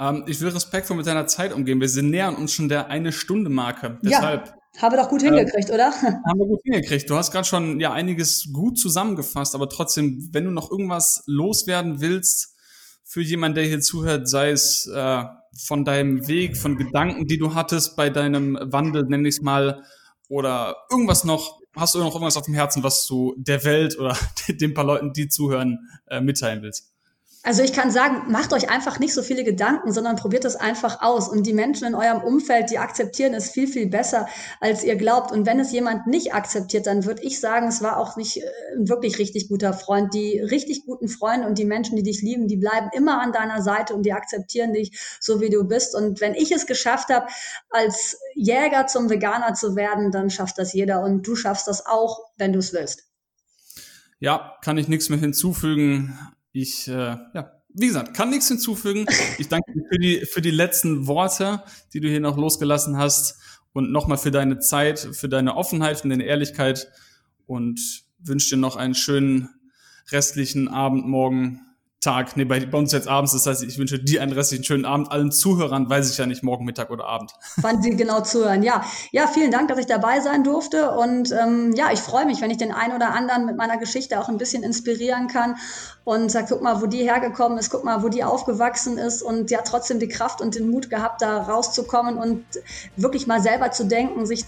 Ähm, ich will respektvoll mit deiner Zeit umgehen. Wir sind nähern uns schon der eine Stunde Marke. Deshalb ja. Habe doch gut hingekriegt, äh, oder? (laughs) Haben wir gut hingekriegt. Du hast gerade schon ja einiges gut zusammengefasst, aber trotzdem, wenn du noch irgendwas loswerden willst für jemanden, der hier zuhört, sei es äh, von deinem Weg, von Gedanken, die du hattest bei deinem Wandel, nenn ich es mal, oder irgendwas noch, hast du noch irgendwas auf dem Herzen, was du der Welt oder (laughs) den paar Leuten, die zuhören, äh, mitteilen willst? Also ich kann sagen, macht euch einfach nicht so viele Gedanken, sondern probiert es einfach aus. Und die Menschen in eurem Umfeld, die akzeptieren es viel, viel besser, als ihr glaubt. Und wenn es jemand nicht akzeptiert, dann würde ich sagen, es war auch nicht äh, ein wirklich richtig guter Freund. Die richtig guten Freunde und die Menschen, die dich lieben, die bleiben immer an deiner Seite und die akzeptieren dich so, wie du bist. Und wenn ich es geschafft habe, als Jäger zum Veganer zu werden, dann schafft das jeder. Und du schaffst das auch, wenn du es willst. Ja, kann ich nichts mehr hinzufügen. Ich, äh, ja, wie gesagt, kann nichts hinzufügen. Ich danke dir für die, für die letzten Worte, die du hier noch losgelassen hast. Und nochmal für deine Zeit, für deine Offenheit, für deine Ehrlichkeit. Und wünsche dir noch einen schönen restlichen Abend, morgen, Tag, nee, bei, uns jetzt abends, das heißt, ich wünsche dir einen restlichen schönen Abend. Allen Zuhörern weiß ich ja nicht, morgen Mittag oder Abend. Wann sie genau zuhören, ja. Ja, vielen Dank, dass ich dabei sein durfte und ähm, ja, ich freue mich, wenn ich den einen oder anderen mit meiner Geschichte auch ein bisschen inspirieren kann und sag, guck mal, wo die hergekommen ist, guck mal, wo die aufgewachsen ist und ja, trotzdem die Kraft und den Mut gehabt, da rauszukommen und wirklich mal selber zu denken, sich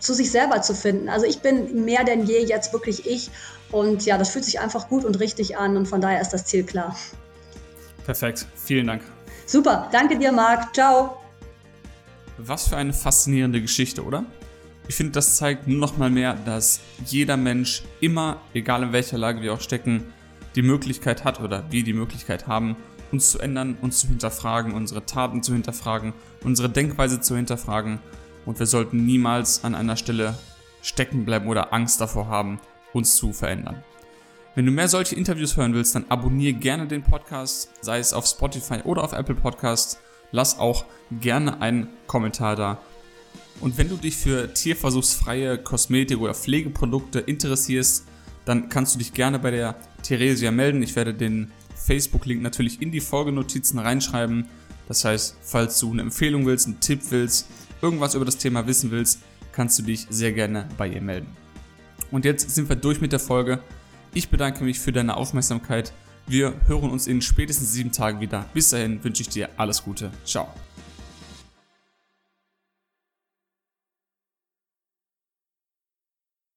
zu sich selber zu finden. Also ich bin mehr denn je jetzt wirklich ich und ja, das fühlt sich einfach gut und richtig an und von daher ist das Ziel klar. Perfekt, vielen Dank. Super, danke dir, Marc. Ciao. Was für eine faszinierende Geschichte, oder? Ich finde, das zeigt nur noch mal mehr, dass jeder Mensch immer, egal in welcher Lage wir auch stecken, die Möglichkeit hat oder wir die Möglichkeit haben, uns zu ändern, uns zu hinterfragen, unsere Taten zu hinterfragen, unsere Denkweise zu hinterfragen. Und wir sollten niemals an einer Stelle stecken bleiben oder Angst davor haben, uns zu verändern. Wenn du mehr solche Interviews hören willst, dann abonniere gerne den Podcast, sei es auf Spotify oder auf Apple Podcasts. Lass auch gerne einen Kommentar da. Und wenn du dich für tierversuchsfreie Kosmetik oder Pflegeprodukte interessierst, dann kannst du dich gerne bei der Theresia melden. Ich werde den Facebook-Link natürlich in die Folgenotizen reinschreiben. Das heißt, falls du eine Empfehlung willst, einen Tipp willst, irgendwas über das Thema wissen willst, kannst du dich sehr gerne bei ihr melden. Und jetzt sind wir durch mit der Folge. Ich bedanke mich für deine Aufmerksamkeit. Wir hören uns in spätestens sieben Tagen wieder. Bis dahin wünsche ich dir alles Gute. Ciao.